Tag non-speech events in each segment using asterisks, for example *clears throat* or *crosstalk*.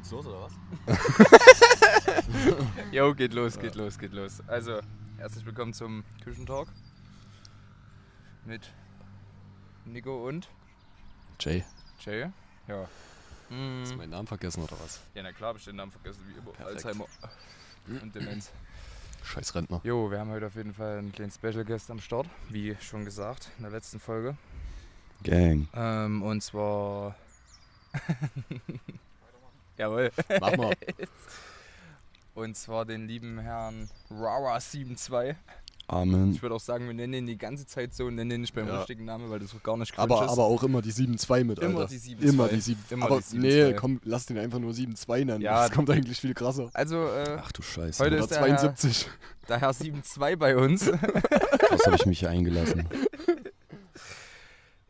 Geht's los oder was? *laughs* Jo, geht los, geht los, geht los. Also, herzlich willkommen zum Küchentalk mit Nico und Jay, Jay. Ja. Hast du meinen Namen vergessen oder was? Ja, na klar, hab ich den Namen vergessen, wie immer. Perfekt. Alzheimer und Demenz. Scheiß Rentner. Jo, wir haben heute auf jeden Fall einen kleinen Special Guest am Start, wie schon gesagt in der letzten Folge. Gang. Ähm, und zwar. *laughs* Jawohl. Mach mal. *laughs* Und zwar den lieben Herrn Rara72. Amen. Ich würde auch sagen, wir nennen ihn die ganze Zeit so und nennen ihn nicht beim Ja. richtigen Namen, weil das auch gar nicht Aber, ist. aber auch immer die 7-2 mit, Immer Alter. die 7-2. Immer die 7 Immer Aber die 7-2. nee, komm, lass den einfach nur 7-2 nennen. Ja. das kommt eigentlich viel krasser. Also, äh, Ach du Scheiße. Heute ist der Herr- 72. der Herr 7-2 bei uns. *laughs* Was habe ich mich hier eingelassen?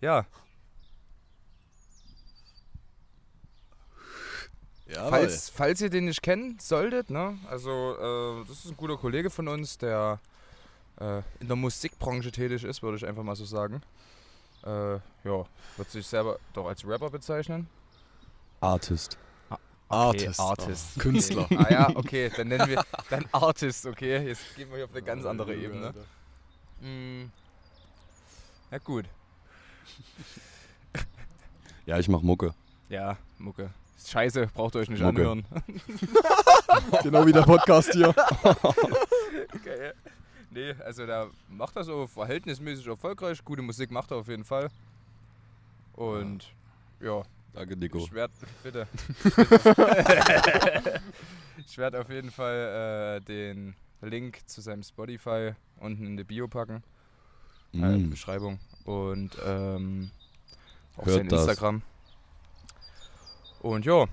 ja, Falls, falls ihr den nicht kennen solltet, ne? Also, äh, das ist ein guter Kollege von uns, der äh, in der Musikbranche tätig ist, würde ich einfach mal so sagen. Äh, ja, wird sich selber doch als Rapper bezeichnen. Artist. Artist. Artist. Oh, Künstler. *laughs* ah ja, okay, dann nennen wir dann Artist, okay? Jetzt gehen wir hier auf eine ganz andere Ebene. Mm. Ja gut. Ja, ich mach Mucke. Ja, Mucke. Scheiße, braucht ihr euch nicht Mucke. anhören. *laughs* Genau wie der Podcast hier. *laughs* Geil. Nee, also der macht das so verhältnismäßig erfolgreich. Gute Musik macht er auf jeden Fall. Und ja, Danke, Nico. ich werde, *laughs* bitte. ich werde auf jeden Fall äh, den Link zu seinem Spotify unten in die Bio packen. Äh, in die Mm. Beschreibung. Und ähm, auf Hört sein. Instagram. Und ja,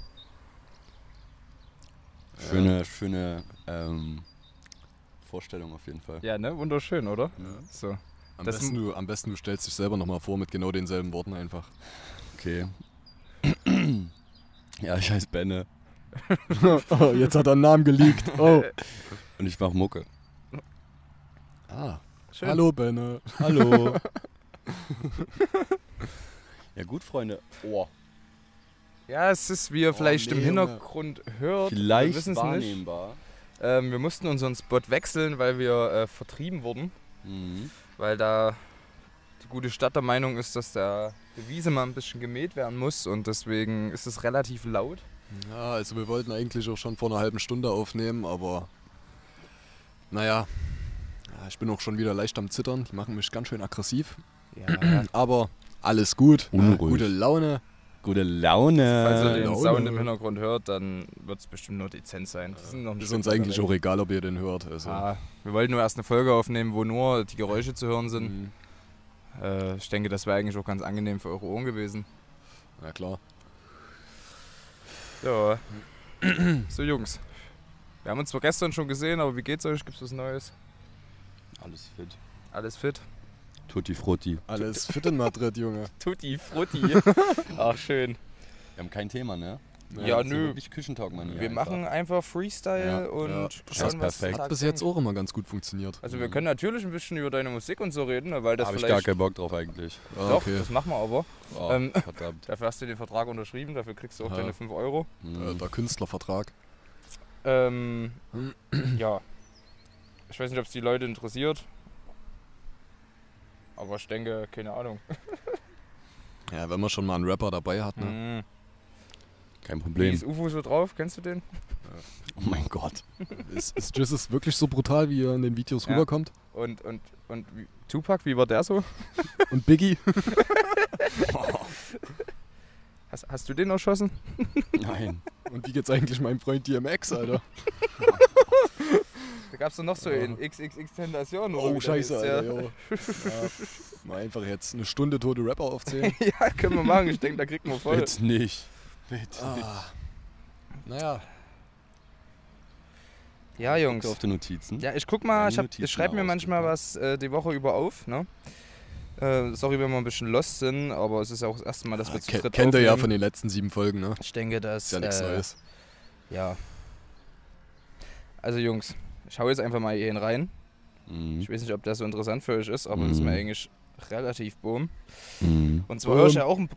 Schöne, schöne ähm, Vorstellung auf jeden Fall. ja, ne? Wunderschön, oder? Ja. So. Am besten, du, am besten du stellst dich selber nochmal vor mit genau denselben Worten einfach. Okay. *clears throat* ja, ich heiße Benne *laughs* oh, jetzt hat er einen Namen geleakt. Oh. und ich mach Mucke. Ah. Schön. Hallo, Benne. Hallo. *laughs* *laughs* ja gut, Freunde. Oh, Ja, es ist, wie ihr vielleicht im nee, Junge. Hintergrund hört. wir vielleicht wissen es nicht. wahrnehmbar. Ähm, wir mussten unseren Spot wechseln, weil wir äh, vertrieben wurden. Mhm. Weil da die gute Stadt der Meinung ist, dass der, die Wiese mal ein bisschen gemäht werden muss. Und deswegen ist es relativ laut. Ja, also wir wollten eigentlich auch schon vor einer halben Stunde aufnehmen, aber naja, ja, ich bin auch schon wieder leicht am Zittern. Die machen mich ganz schön aggressiv. Ja, Aber alles gut. Ja, Unruhig. gute Laune. Gute Laune. Falls ihr den Laune. Sound im Hintergrund hört, dann wird es bestimmt nur dezent sein. Ist Stück uns eigentlich auch egal, ob ihr den hört. Also, Ah, wir wollten nur erst eine Folge aufnehmen, wo nur die Geräusche zu hören sind. mhm. Äh, ich denke, das wäre eigentlich auch ganz angenehm für eure Ohren gewesen. Ja klar. Ja. so, Jungs. Wir haben uns zwar gestern schon gesehen, aber wie geht's euch? Gibt's was Neues? Alles fit. Alles fit? Tutti Frutti. Alles fit in Madrid, Junge. *laughs* Tutti, Frutti. *laughs* Ach, schön. Wir haben kein Thema, ne? Ja, ist nö. Wirklich Küchentalk, Mann. Wir machen einfach Freestyle Ja, und ja. schauen, Das ist was perfekt. Hat bis jetzt auch immer ganz gut funktioniert. Also wir können natürlich ein bisschen über deine Musik und so reden, ne, weil das Da habe ich vielleicht... gar keinen Bock drauf eigentlich. Ah, Doch, okay. das machen wir aber. Oh, Ähm. *laughs* verdammt. Dafür hast du den Vertrag unterschrieben, dafür kriegst du auch Ja. deine 5 Euro. Äh, Mhm. der Künstlervertrag. Ähm, *clears throat* ja. Ich weiß nicht, ob es die Leute interessiert. Aber ich denke, keine Ahnung. *laughs* Ja, wenn man schon mal einen Rapper dabei hat, ne? Mhm. Kein Wie Problem. ist UFO so drauf? Kennst du den? *laughs* Oh mein Gott. Ist, ist Jesus wirklich so brutal, wie er in den Videos Ja. rüberkommt? Und, und, und wie, Tupac, wie war der so? *laughs* Und Biggie? Hast, hast du den erschossen? Nein. Und wie geht's eigentlich meinem Freund DMX, Alter? Da gab es noch so Ja. in XXX Tentation. oder Oh, scheiße, Alter, ja. jo. *laughs* Ja. Mal einfach jetzt eine Stunde tote Rapper aufzählen. *laughs* ja, können wir machen. Ich denke, da kriegt man voll. Bitte nicht. Bitte nicht. Ah. Naja, Ja, Jungs. Guck auf die Notizen. Ja, ich guck mal, ich, ich schreibe mir manchmal was äh, die Woche über auf. Ne? Äh, sorry, wenn wir ein bisschen lost sind, aber es ist auch das erste Mal, dass wir zu Ke dritt kennt ihr ja von den letzten sieben Folgen, ne? Ich denke, dass. Ist ja nichts äh, Neues. Ja. Also, Jungs, ich hau jetzt einfach mal hier hin rein. Mhm. Ich weiß nicht, ob das so interessant für euch ist, aber das ist mir Mhm. eigentlich relativ boom. Mhm. Und zwar höre ich Boom. ja auch ein.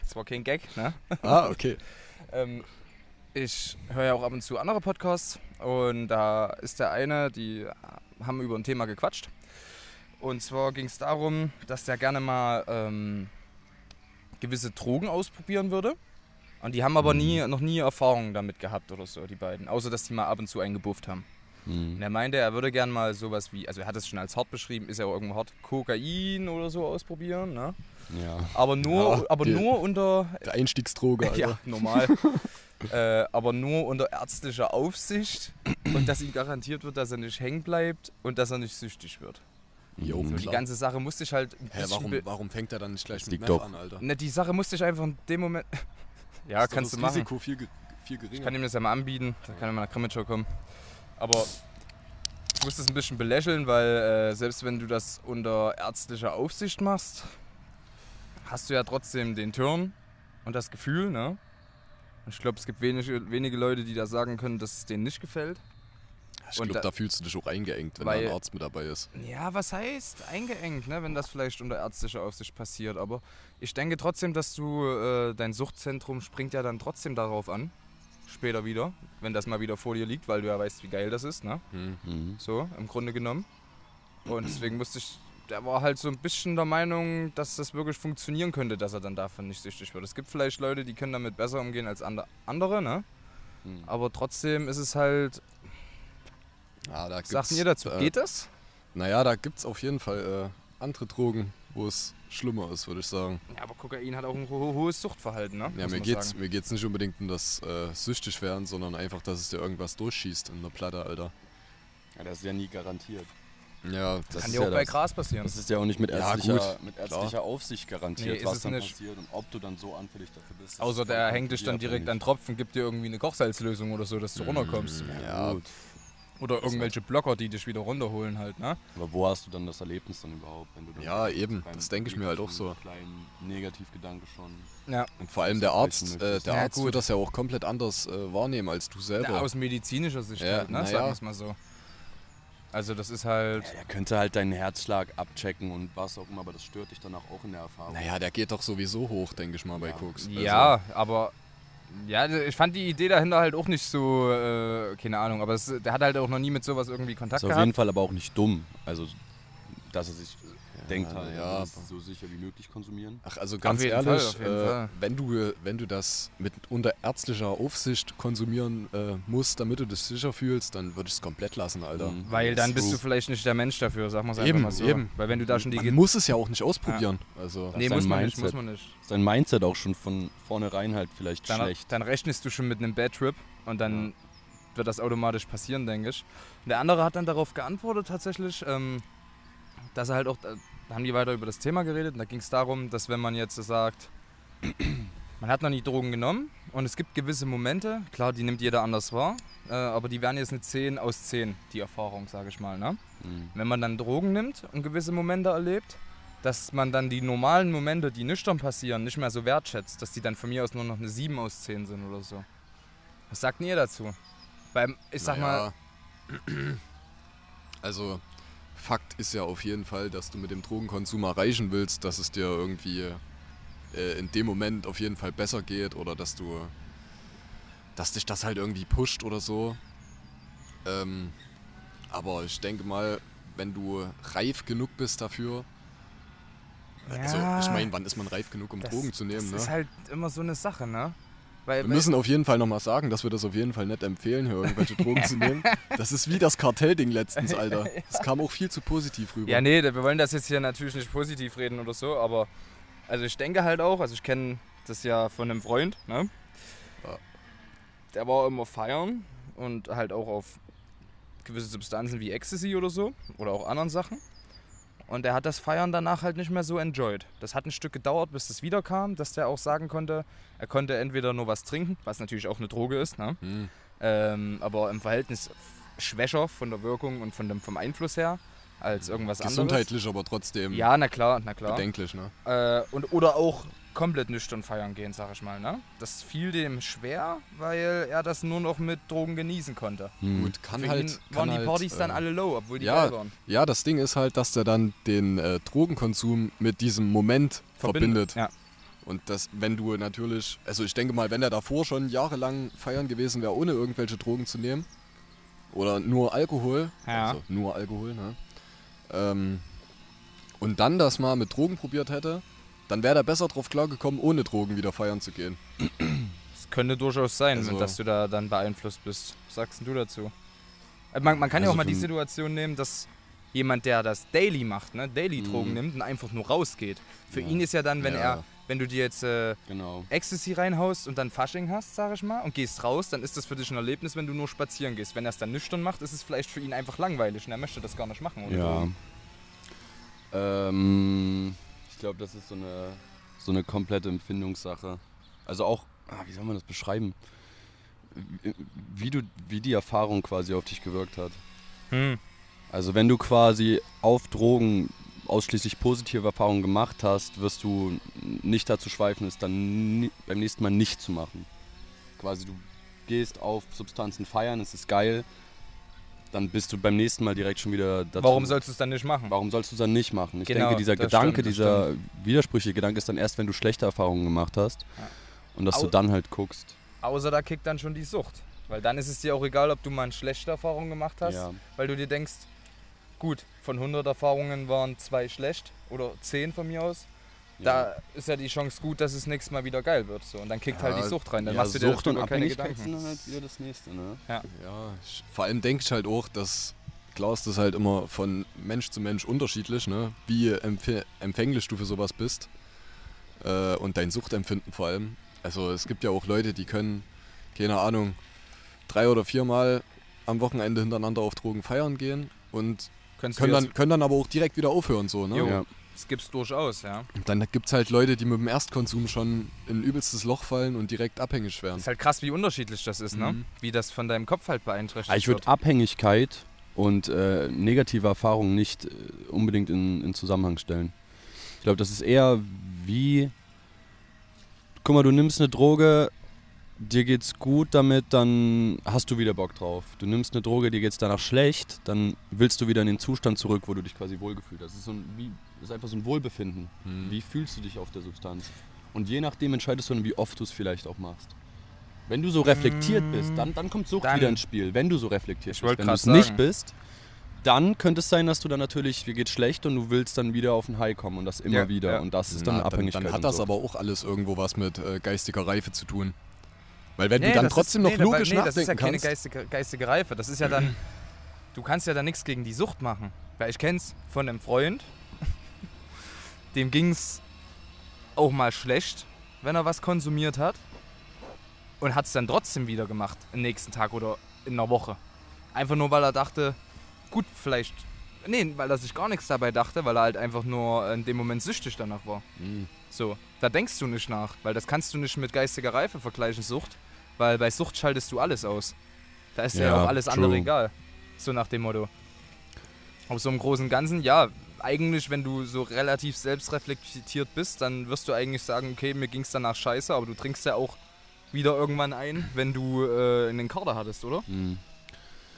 Das *laughs* war kein Gag, ne? *laughs* Ah, okay. Ähm, ich höre ja auch ab und zu andere Podcasts und da ist der eine, die haben über ein Thema gequatscht. Und zwar ging es darum, dass der gerne mal ähm, gewisse Drogen ausprobieren würde. Und die haben aber nie, noch nie Erfahrungen damit gehabt oder so, die beiden. Außer, dass die mal ab und zu eingebufft haben. Und Mhm. er meinte, er würde gern mal sowas wie, also er hat es schon als hart beschrieben, ist ja auch irgendwo hart, Kokain oder so ausprobieren. Ne? Ja. Aber nur, Ja, aber die- nur unter Der Einstiegsdroge, *laughs* Alter. ja, normal. *laughs* äh, aber nur unter ärztlicher Aufsicht und dass ihm garantiert wird, dass er nicht hängen bleibt und dass er nicht süchtig wird. Jo. So, die ganze Sache musste ich halt Hä, warum, warum fängt er dann nicht gleich Das mit Meth doch- an, Alter? Ne, die Sache musste ich einfach in dem Moment. ja, Ist doch kannst du machen. Risiko viel, viel geringer. Ich kann ihm das ja mal anbieten, da kann er mal nach Krimitschau kommen. Aber ich musste es ein bisschen belächeln, weil äh, selbst wenn du das unter ärztlicher Aufsicht machst, hast du ja trotzdem den Turn und das Gefühl, ne? Und ich glaube, es gibt wenige, wenige Leute, die da sagen können, dass es denen nicht gefällt. ich und glaube, da- da fühlst du dich auch eingeengt, wenn Weil- da ein Arzt mit dabei ist. Ja, was heißt eingeengt, ne, wenn das vielleicht unter ärztlicher Aufsicht passiert. Aber ich denke trotzdem, dass du, äh, dein Suchtzentrum springt ja dann trotzdem darauf an. Später wieder, wenn das mal wieder vor dir liegt, weil du ja weißt, wie geil das ist, ne? Hm. Mhm. So, im Grunde genommen. Und deswegen musste ich, der war halt so ein bisschen der Meinung, dass das wirklich funktionieren könnte, dass er dann davon nicht süchtig wird. Es gibt vielleicht Leute, die können damit besser umgehen als ande- andere, ne? Mhm. Aber trotzdem ist es halt, Ja, da was sagt gibt's, ihr dazu? Äh, Geht das? Naja, da gibt es auf jeden Fall äh, andere Drogen, wo es schlimmer ist, würde ich sagen. Ja, aber Kokain hat auch ein ho hohes Suchtverhalten, ne? Ja, Muss mir geht's, sagen. mir geht's nicht unbedingt um das äh, süchtig werden, sondern einfach, dass es dir irgendwas durchschießt in der Platte, Alter. Ja, das ist ja nie garantiert. Ja, Das Kann ist dir auch ja bei das. Gras passieren. Das ist ja auch nicht mit Ja, ärztlicher, gut, mit ärztlicher Aufsicht garantiert, Nee, ist was es dann nicht. passiert und ob du dann so anfällig dafür bist. das Außer der hängt dich dann direkt an. Tropfen, gibt dir irgendwie eine Kochsalzlösung oder so, dass du runterkommst. Ja, gut. Oder irgendwelche Blocker, die dich wieder runterholen halt, ne? Aber wo hast du dann das Erlebnis dann überhaupt, wenn du dann Ja, eben. Das denke ich mir halt auch so. Kleinen Negativgedanke schon. Ja. Und vor allem der Arzt, äh, möchtest. der Ja, Arzt gut. wird das ja auch komplett anders äh, wahrnehmen als du selber. Ja, aus medizinischer Sicht Ja, halt, ne? na Sagen ja. wir es mal so. Also das ist halt. Ja, der könnte halt deinen Herzschlag abchecken und was auch immer, aber das stört dich danach auch in der Erfahrung. naja, der geht doch sowieso hoch, denke ich mal, bei Ja. Koks. Ja, aber. Ja, ich fand die Idee dahinter halt auch nicht so, äh, keine Ahnung, aber es, der hat halt auch noch nie mit sowas irgendwie Kontakt ist auf gehabt. jeden Fall aber auch nicht dumm. Also, dass er sich denkt na halt, ja, aber- so sicher wie möglich konsumieren. Ach, also ganz jeden ehrlich, Fall, auf jeden äh, Fall. wenn du wenn du das mit unter ärztlicher Aufsicht konsumieren äh, musst, damit du dich sicher fühlst, dann würde ich es komplett lassen, Alter. Mhm. Weil dann bist du vielleicht nicht der Mensch dafür, sagen wir es einfach Eben, mal so. eben. Weil wenn du da schon die... Man muss es ja auch nicht ausprobieren. Also nee, muss man nicht, muss Mindset. man nicht. Ist dein Mindset auch schon von vornherein halt vielleicht Dann, schlecht. dann rechnest du schon mit einem Bad Trip und dann wird das automatisch passieren, denke ich. Und der andere hat dann darauf geantwortet tatsächlich, ähm, dass er halt auch, da haben die weiter über das Thema geredet und da ging es darum, dass wenn man jetzt sagt, *clears throat* man hat noch nie Drogen genommen und es gibt gewisse Momente, klar, die nimmt jeder anders wahr, äh, aber die wären jetzt eine 10 aus 10, die Erfahrung, sage ich mal. Ne? Mhm. Wenn man dann Drogen nimmt und gewisse Momente erlebt, dass man dann die normalen Momente, die nüchtern passieren, nicht mehr so wertschätzt, dass die dann von mir aus nur noch eine 7 aus 10 sind oder so. Was sagt denn ihr dazu? Beim, ich sag mal, naja. Also, Fakt ist ja auf jeden Fall, dass du mit dem Drogenkonsum erreichen willst, dass es dir irgendwie äh, in dem Moment auf jeden Fall besser geht oder dass du, dass dich das halt irgendwie pusht oder so. Ähm, aber ich denke mal, wenn du reif genug bist dafür, also Ja, ich meine, wann ist man reif genug, um das, Drogen zu nehmen? das Ne? ist halt immer so eine Sache, ne? Weil, Wir müssen auf jeden Fall nochmal sagen, dass wir das auf jeden Fall nicht empfehlen, hier irgendwelche Drogen zu nehmen. *laughs* Das ist wie das Kartellding letztens, Alter. *laughs* Das kam auch viel zu positiv rüber. Ja, nee, wir wollen das jetzt hier natürlich nicht positiv reden oder so, aber also ich denke halt auch, also ich kenne das ja von einem Freund, ne? Ja. Der war immer feiern und halt auch auf gewisse Substanzen wie Ecstasy oder so oder auch anderen Sachen. Und er hat das Feiern danach halt nicht mehr so enjoyed. Das hat ein Stück gedauert, bis das wiederkam, dass der auch sagen konnte, er konnte entweder nur was trinken, was natürlich auch eine Droge ist, ne? Hm. ähm, aber im Verhältnis schwächer von der Wirkung und von dem, vom Einfluss her als irgendwas Gesundheitlich, aber trotzdem anderes. Ja, na klar, na klar. bedenklich, ne? Äh, und, oder auch komplett nüchtern feiern gehen, sag ich mal. Ne? Das fiel dem schwer, weil er das nur noch mit Drogen genießen konnte. Mhm. Gut, kann Für halt. ihn kann waren die halt, Partys dann äh, alle low, obwohl die ja, geil waren. Ja, das Ding ist halt, dass der dann den äh, Drogenkonsum mit diesem Moment verbindet. Ja. Und das, wenn du natürlich, also ich denke mal, wenn er davor schon jahrelang feiern gewesen wäre, ohne irgendwelche Drogen zu nehmen, oder nur Alkohol, Ja. also nur Alkohol, ne? Ähm, und dann das mal mit Drogen probiert hätte, dann wäre er besser drauf klargekommen, ohne Drogen wieder feiern zu gehen. Das könnte durchaus sein, Also- dass du da dann beeinflusst bist. Was sagst denn du dazu? Äh, Man, man kann ja Also auch mal für die Situation nehmen, dass jemand, der das daily macht, ne, daily Drogen Mhm. nimmt und einfach nur rausgeht. Für Ja. ihn ist ja dann, wenn Ja. er, wenn du dir jetzt äh, Genau. Ecstasy reinhaust und dann Fasching hast, sag ich mal, und gehst raus, dann ist das für dich ein Erlebnis, wenn du nur spazieren gehst. Wenn er es dann nüchtern macht, ist es vielleicht für ihn einfach langweilig und er möchte das gar nicht machen. Ohne Ja. Ähm, glaube, das ist so eine, so eine komplette Empfindungssache. Also auch, ah, wie soll man das beschreiben? Wie- du, wie die Erfahrung quasi auf dich gewirkt hat. Hm. Also wenn du quasi auf Drogen ausschließlich positive Erfahrungen gemacht hast, wirst du nicht dazu schweifen, es dann beim nächsten Mal nicht zu machen. Quasi du gehst auf Substanzen feiern, es ist geil, dann bist du beim nächsten Mal direkt schon wieder dazu. Warum sollst du es dann nicht machen? Warum sollst du es dann nicht machen? Ich Genau, denke, dieser Gedanke, stimmt, dieser widersprüchliche Gedanke ist dann erst, wenn du schlechte Erfahrungen gemacht hast Ja. und dass Au- du dann halt guckst. Außer da kickt dann schon die Sucht. Weil dann ist es dir auch egal, ob du mal eine schlechte Erfahrung gemacht hast, Ja. weil du dir denkst, gut, von 100 Erfahrungen waren zwei schlecht oder 10 von mir aus. Da ist ja die Chance gut, dass es nächstes Mal wieder geil wird. So. Und dann kickt halt Ja, die Sucht rein. Dann ja, machst du dir Sucht und keine Gedanken. sind dann halt wieder das nächste, ne? Ja, ich, vor allem denke ich halt auch, dass klar ist das halt immer von Mensch zu Mensch unterschiedlich, ne? wie empf empfänglich du für sowas bist äh, und dein Suchtempfinden vor allem. Also es gibt ja auch Leute, die können, keine Ahnung, drei oder viermal am Wochenende hintereinander auf Drogen feiern gehen und können dann, können dann aber auch direkt wieder aufhören. So, ne? Jo. Ja. Das gibt's durchaus, ja. Und dann gibt es halt Leute, die mit dem Erstkonsum schon in ein übelstes Loch fallen und direkt abhängig werden. Ist halt krass, wie unterschiedlich das ist, ne? Mhm. Wie das von deinem Kopf halt beeinträchtigt Also ich wird. würde Abhängigkeit und äh, negative Erfahrungen nicht äh, unbedingt in, in Zusammenhang stellen. Ich glaube, das ist eher wie, guck mal, du nimmst eine Droge, dir geht's gut damit, dann hast du wieder Bock drauf. Du nimmst eine Droge, dir geht's danach schlecht, dann willst du wieder in den Zustand zurück, wo du dich quasi wohlgefühlt hast. Das ist, so ein, wie, ist einfach so ein Wohlbefinden. Mhm. Wie fühlst du dich auf der Substanz? Und je nachdem entscheidest du dann, wie oft du es vielleicht auch machst. Wenn du so reflektiert bist, dann, dann kommt Sucht Dann- wieder ins Spiel. Wenn du so reflektiert bist. Wenn du es nicht bist, dann könnte es sein, dass du dann natürlich, dir geht schlecht und du willst dann wieder auf ein High kommen und das immer Ja, wieder. ja. Und das ist dann Na, eine Abhängigkeit. Dann, dann hat das aber auch alles irgendwo was mit äh, geistiger Reife zu tun. Weil wenn Nee, du dann trotzdem ist, noch nee, logisch nee, das ist ja nachdenken keine kannst. geistige, geistige Reife. Das ist ja dann. Du kannst ja da nichts gegen die Sucht machen. Weil ich kenn's von einem Freund, dem ging's auch mal schlecht, wenn er was konsumiert hat. Und hat's dann trotzdem wieder gemacht, am nächsten Tag oder in einer Woche. Einfach nur, weil er dachte, gut, vielleicht. Nee, weil er sich gar nichts dabei dachte, weil er halt einfach nur in dem Moment süchtig danach war. Mhm. So, da denkst du nicht nach, weil das kannst du nicht mit geistiger Reife vergleichen, Sucht, weil bei Sucht schaltest du alles aus. Da ist ja, Ja, auch alles andere true. egal. So nach dem Motto. Auf so einem großen Ganzen, ja, eigentlich, wenn du so relativ selbstreflektiert bist, dann wirst du eigentlich sagen, okay, mir ging's danach scheiße, aber du trinkst ja auch wieder irgendwann ein, wenn du äh, in den Kader hattest, oder? Mhm.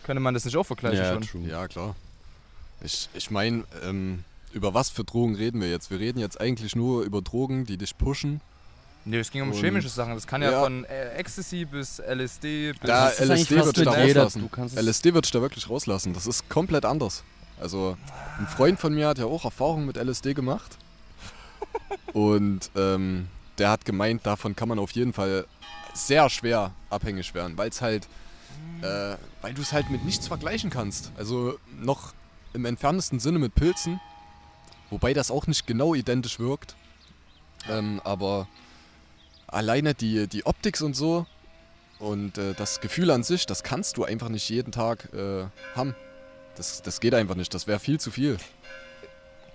Könnte man das nicht auch vergleichen Ja, schon? true. Ja, klar. Ich, ich meine, ähm, über was für Drogen reden wir jetzt? Wir reden jetzt eigentlich nur über Drogen, die dich pushen. Nee, es ging um Und- chemische Sachen. Das kann ja, Ja. von äh, Ecstasy bis LSD bis. Da eigentlich LSD ich da rauslassen. LSD würde ich da wirklich rauslassen. Das ist komplett anders. Also, ein Freund von mir hat ja auch Erfahrungen mit LSD gemacht. *laughs* Und ähm, der hat gemeint, davon kann man auf jeden Fall sehr schwer abhängig werden, weil es halt, äh, weil du es halt mit nichts vergleichen kannst. Also noch im entferntesten Sinne mit Pilzen, wobei das auch nicht genau identisch wirkt. Ähm, aber alleine die, die Optik und so und äh, das Gefühl an sich, das kannst du einfach nicht jeden Tag äh, haben. Das, das geht einfach nicht. Das wäre viel zu viel.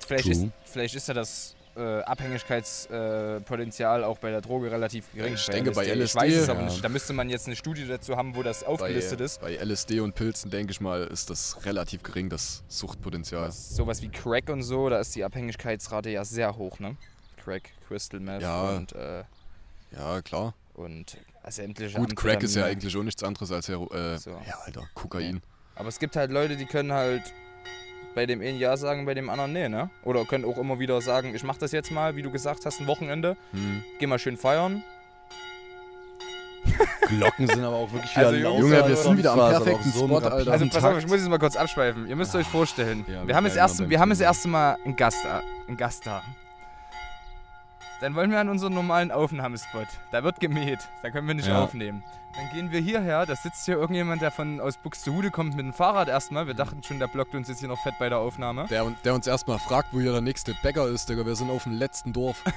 Vielleicht ist, vielleicht ist ja das äh, Abhängigkeitspotenzial auch bei der Droge relativ gering. Ich denke, bei Ich LSD, weiß es aber ja. nicht. Da müsste man jetzt eine Studie dazu haben, wo das Bei, aufgelistet ist. bei LSD und Pilzen, denke ich mal, ist das relativ gering, das Suchtpotenzial. Sowas wie Crack und so, da ist die Abhängigkeitsrate ja sehr hoch, ne? Crack, Crystal Meth Ja. und, äh, Ja, klar. und sämtliche Gut, Crack ist ja eigentlich auch nichts anderes als Hero äh, So. ja, Alter, Kokain. Aber es gibt halt Leute, die können halt bei dem einen Ja sagen, bei dem anderen Nee, ne? Oder könnt auch immer wieder sagen, ich mach das jetzt mal, wie du gesagt hast, ein Wochenende. Hm. Geh mal schön feiern. *laughs* Glocken sind aber auch wirklich wieder Also, Junge, wir sind wieder am perfekten so Spot, Alter. Also pass auf, ich muss jetzt mal kurz abschweifen. Ihr müsst euch vorstellen, Ja, wir, wir haben das erste, mal wir haben das erste Mal einen Gast, da- einen Gast da. Dann wollen wir an unseren normalen Aufnahmespot. Da wird gemäht. Da können wir nicht Ja. aufnehmen. Dann gehen wir hierher. Da sitzt hier irgendjemand, der von aus Buxtehude kommt mit dem Fahrrad erstmal. Wir dachten schon, der blockt uns jetzt hier noch fett bei der Aufnahme. Der, der uns erstmal fragt, wo hier der nächste Bäcker ist, Digga. Wir sind auf dem letzten Dorf. *laughs*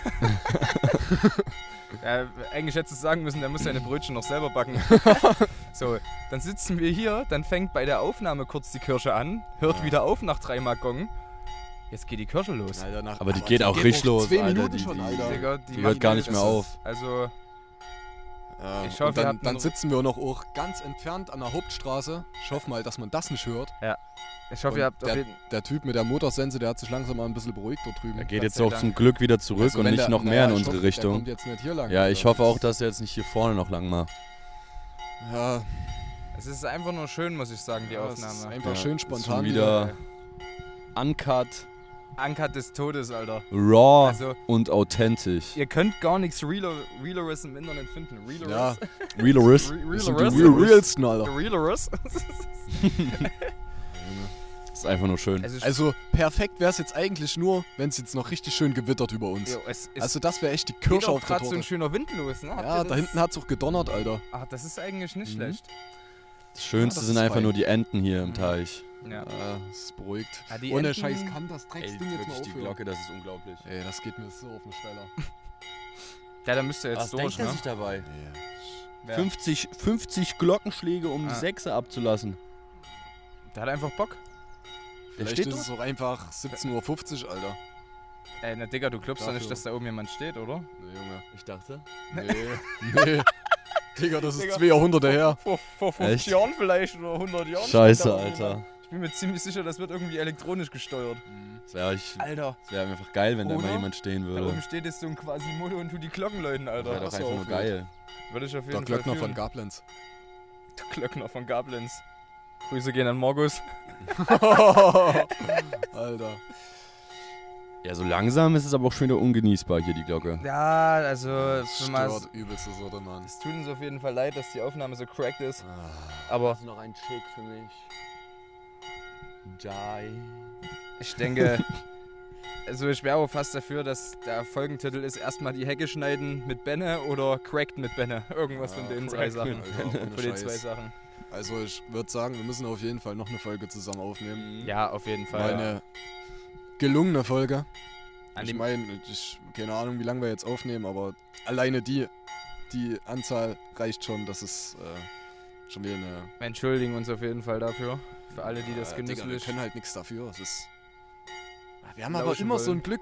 Ja, eigentlich hättest du sagen müssen, der muss seine Brötchen noch selber backen. *laughs* so, dann sitzen wir hier, dann fängt bei der Aufnahme kurz die Kirsche an, hört Ja. wieder auf nach dreimal Gong. Jetzt geht die Kirsche los. Alter, nach, Aber die geht auch richtig los, Zwei Alter, Minuten die- schon, die- Alter. Digga, Die hört gar nicht mehr auf. Also, Ja, Ich hoffe, dann, habt dann sitzen wir noch auch ganz entfernt an der Hauptstraße. Ich hoffe mal, dass man das nicht hört. ich hoffe, Und ihr habt der, der Typ mit der Motorsense, der hat sich langsam mal ein bisschen beruhigt dort drüben. Er geht Gott jetzt auch Dank. zum Glück wieder zurück Also und nicht der- noch mehr naja, in unsere hoffe, Der Richtung. kommt jetzt nicht hier lang. Ja, ich hoffe auch, dass er jetzt nicht hier vorne noch lang macht. Ja, Es ist einfach nur schön, muss ich sagen, die ja, es ist Aufnahme. einfach Ja, schön spontan schon wieder uncut, Anker des Todes, Alter. raw Also, und authentisch. ihr könnt gar nichts Realer, Realeres im Internet finden. Realeres? Ja, Realeris. Re das sind die Realeres? Real Realsten, Alter. Realeres? *laughs* *laughs* Ist einfach nur schön. Es ist, Also perfekt wäre es jetzt eigentlich nur, wenn es jetzt noch richtig schön gewittert über uns. jo, es ist Also das wäre echt die Kirsche auf der gerade so ein Torte. schöner Wind los, ne? Habt Ja, das? da hinten hat es auch gedonnert, Alter. Ach, das ist eigentlich nicht Mhm. schlecht. Das Schönste Ja, das sind einfach fein. nur die Enten hier im Mhm. Teich. Ja. Ja, das ist beruhigt. Ja, die Ohne Enten- Scheiß kann das Ey, Drecksding jetzt mal wirklich die aufhören. Glocke, das ist unglaublich. Ey, das geht mir so auf den Steller. *laughs* Ja, da müsst ihr jetzt Was durch, denkt er ne? sich dabei? Wer? 50, 50 Glockenschläge, um Ah. Sechse abzulassen. Der hat einfach Bock. Der Vielleicht steht ist es auch einfach 17.50 Uhr, Alter. Ey, na Digga, du glaubst doch nicht, dass da oben jemand steht, oder? Nee, Junge. Ich dachte. Nee, *laughs* nee. Digga, das ist Digga. zwei Jahrhunderte her. Vor, vor 50 Echt? Jahren vielleicht oder 100 Jahren. Scheiße, Alter. Ich bin mir ziemlich sicher, das wird irgendwie elektronisch gesteuert. Das wäre Alter, wär einfach geil, wenn da Oder? mal jemand stehen da würde. oben steht jetzt so ein Quasimodo und tu die Glocken läuten, Das wäre Alter. doch das einfach nur geil. Würde ich auf Der jeden Glöckner Fall von fühlen. Gablenz. Der Glöckner von Gablenz. Grüße gehen an Morgus. *laughs* Alter. Ja, so langsam ist es aber auch schon wieder ungenießbar hier, die Glocke. Ja, also für mal, Stört übelste Sorte, Mann. es tut uns auf jeden Fall leid, dass die Aufnahme so cracked ist. Ah. Aber noch ein Chick für mich. Jai. ich denke, also ich wäre auch fast dafür, dass der Folgentitel ist erstmal die Hecke schneiden mit Benne oder cracked mit Benne. Irgendwas von Ja, den drei cracked Sachen. Von den zwei. Sachen. Also ich würde sagen, wir müssen auf jeden Fall noch eine Folge zusammen aufnehmen. Ja, auf jeden Fall. Eine gelungene Folge. An ich meine, ich keine Ahnung, wie lange wir jetzt aufnehmen, aber alleine die, die Anzahl reicht schon, dass es äh, schon wieder eine. Wir entschuldigen uns auf jeden Fall dafür. Für alle, die das Äh, Digga, wir können halt nichts dafür. Es ist. Wir haben aber immer so wollen. ein Glück.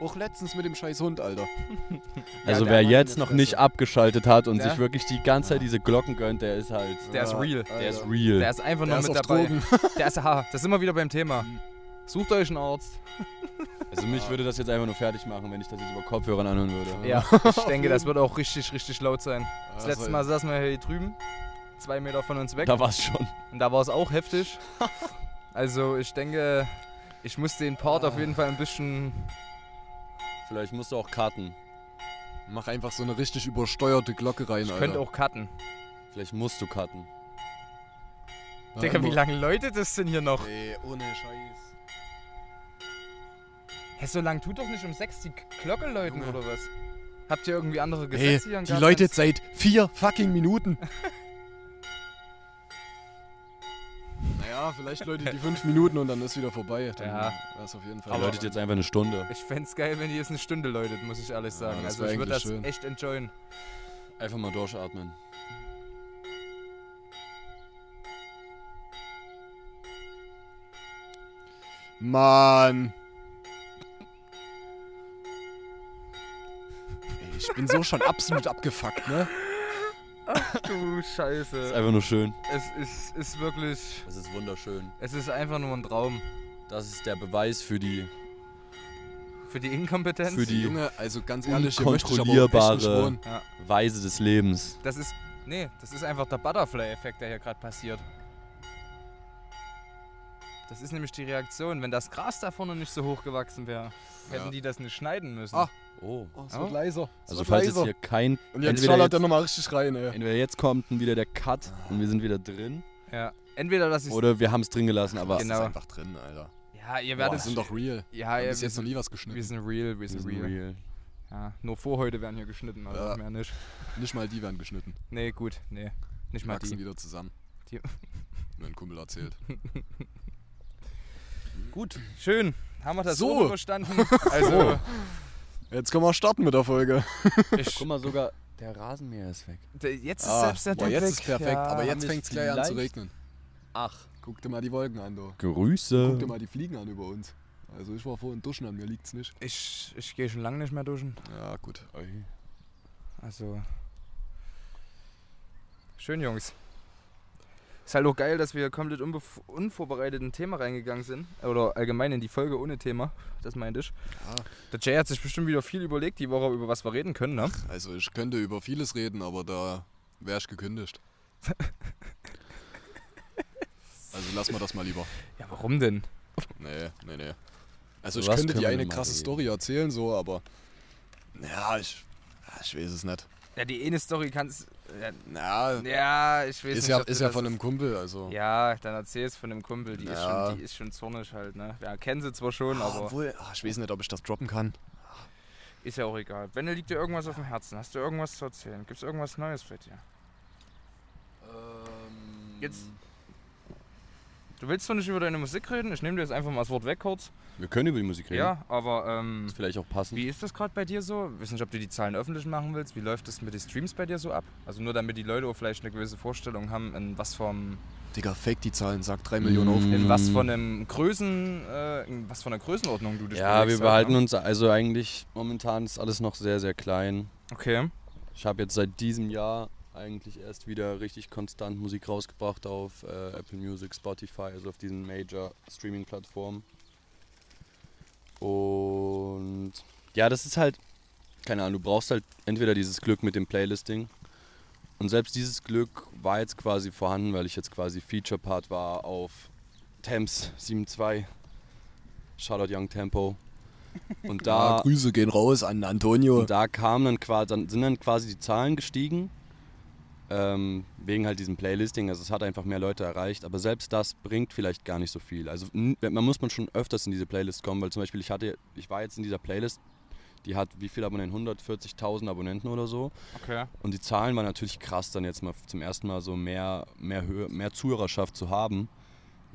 Auch letztens mit dem scheiß Hund, Alter. *laughs* Also der wer jetzt noch nicht abgeschaltet hat und Der- sich wirklich die ganze Zeit Ja. diese Glocken gönnt, der ist halt. Der ist real. Der ist Alter. real. Der ist einfach Der nur ist mit dabei. Drogen. *laughs* Der ist, ha, das sind wir wieder beim Thema. Mhm. Sucht euch einen Arzt. *laughs* also mich würde das jetzt einfach nur fertig machen, wenn ich das jetzt über Kopfhörern anhören würde. Ja, ich denke, das wird auch richtig, richtig laut sein. Das letzte Mal saßen wir hier drüben, zwei Meter von uns weg. Da war's schon. Und da war es auch heftig. *laughs* Also ich denke, ich muss den Part auf jeden Fall ein bisschen. Vielleicht musst du auch cutten. Mach einfach so eine richtig übersteuerte Glocke rein, Ich Alter. könnte auch cutten. Vielleicht musst du cutten. Ja, Digga, wie lange läutet das denn hier noch? Ey, ohne Scheiß. Hä, so lang tut doch nicht um sechs die Glocke läuten Junge. oder was? Habt ihr irgendwie andere Gesetze hier in die läutet seit vier fucking Minuten. *laughs* vielleicht läutet die fünf Minuten und dann ist wieder vorbei. Dann Ja. wär's auf jeden Fall. Der Aber- läutet jetzt einfach eine Stunde. Ich fänd's geil, wenn die jetzt eine Stunde läutet, muss ich ehrlich Ja, sagen. das also ich würde das schön. echt enjoyen. Einfach mal durchatmen. Mann. Ich bin so schon absolut abgefuckt, ne? Du Ist Scheiße. einfach nur schön. Es ist, ist wirklich. Es ist wunderschön. Es ist einfach nur ein Traum. Das ist der Beweis für die Für die Inkompetenz. Für die- Junge, also ganz ehrlich, unkontrollierbare-. Weise des Lebens. Das ist. Nee, das ist einfach der Butterfly-Effekt, der hier gerade passiert. Das ist nämlich die Reaktion. Wenn das Gras da vorne nicht so hoch gewachsen wäre, hätten Ja. die das nicht schneiden müssen. Ah. Oh. Oh, es Oh. wird leiser. Es Also wird falls jetzt leiser. hier kein... Und jetzt entweder schallert jetzt- er nochmal richtig rein, ey. Entweder jetzt kommt dann wieder der Cut und wir sind wieder drin. Ja. Entweder, dass ich. Oder wir haben es drin gelassen, aber... Das Genau. ist einfach drin, Alter. Ja, ihr Boah, werdet. wir sind doch real. Ja, Haben ja, bis wir jetzt noch sind, nie was wir geschnitten. sind real, wir wir sind sind real. real. Ja, nur Vorhäute werden hier geschnitten, aber Ja. mehr nicht. Nicht mal die werden geschnitten. Nee, gut, nee. Nicht Die mal wachsen die. wieder zusammen. Die- *laughs* Mir ein Kumpel erzählt. Gut. Schön. Haben wir das So. so überstanden? Also, Jetzt können wir starten mit der Folge. *laughs* ich, Guck mal, sogar der Rasenmäher ist weg. d- jetzt ist Ah, selbst der boah, jetzt weg. ist perfekt, Ja, aber jetzt fängt es gleich an zu regnen. Ach. Guck dir mal die Wolken an, du. Grüße. Guck dir mal die Fliegen an über uns. Also ich war vorhin duschen, an mir liegt's nicht. Ich, ich gehe schon lange nicht mehr duschen. Ja, gut. Also. Schön, Jungs. Ist halt auch geil, dass wir komplett unvorbereitet in ein Thema reingegangen sind. Oder allgemein in die Folge ohne Thema. Das meinte ich. Ja, Der Jay hat sich bestimmt wieder viel überlegt, die Woche, über was wir reden können, ne? also ich könnte über vieles reden, aber da wäre ich gekündigt. *laughs* Also lassen wir das mal lieber. Ja, warum denn? Nee, nee, nee. Also ich Was könnte dir eine mal krasse reden? Story erzählen, so, aber. Ja, ich. Ich weiß es nicht. Ja, die eine Story kannst. Ja, Ja, ich weiß ist nicht. ja, ist ja von einem Kumpel, also. Ja, dann erzähl es von einem Kumpel. Die, ist, Ja. schon, die ist schon zornig halt, ne? Ja, kennen sie zwar schon, Ah, aber Obwohl, ah, ich weiß nicht, ob ich das droppen kann. ist ja auch egal. Wenn liegt dir irgendwas auf dem Herzen? Hast du irgendwas zu erzählen? Gibt es irgendwas Neues für dir? Jetzt- Du willst doch nicht über deine Musik reden? Ich nehme dir jetzt einfach mal das Wort weg kurz. Wir können über die Musik reden. Ja, aber ähm, Ist vielleicht auch passend. wie ist das gerade bei dir so? Ich weiß nicht, ob du die Zahlen öffentlich machen willst. Wie läuft das mit den Streams bei dir so ab? Also nur damit die Leute auch vielleicht eine gewisse Vorstellung haben, in was vom Digga, fake die Zahlen, sag 3 Millionen auf. In was von einem Größen, äh, was von einer Größenordnung du dich Ja, wir halt, behalten ne? uns, also eigentlich momentan ist alles noch sehr, sehr klein. Okay. Ich habe jetzt seit diesem Jahr eigentlich erst wieder richtig konstant Musik rausgebracht auf äh, Apple Music, Spotify, also auf diesen Major Streaming-Plattformen. Und ja, das ist halt, keine Ahnung, du brauchst halt entweder dieses Glück mit dem Playlisting. Und selbst dieses Glück war jetzt quasi vorhanden, weil ich jetzt quasi Feature-Part war auf Thames 7.2. Shoutout Young Tempo. *laughs* Und da. Ja, Grüße gehen raus an Antonio. Und da kam dann quasi, dann sind dann quasi die Zahlen gestiegen. Ähm, wegen halt diesem Playlisting. Also es hat einfach mehr Leute erreicht. Aber selbst das bringt vielleicht gar nicht so viel. Also man muss man schon öfters in diese Playlist kommen, weil zum Beispiel ich hatte, ich war jetzt in dieser Playlist, die hat wie viele Abonnenten? 140.000 Abonnenten oder so. Okay. Und die Zahlen waren natürlich krass, dann jetzt mal zum ersten Mal so mehr, mehr, Höhe, mehr Zuhörerschaft zu haben.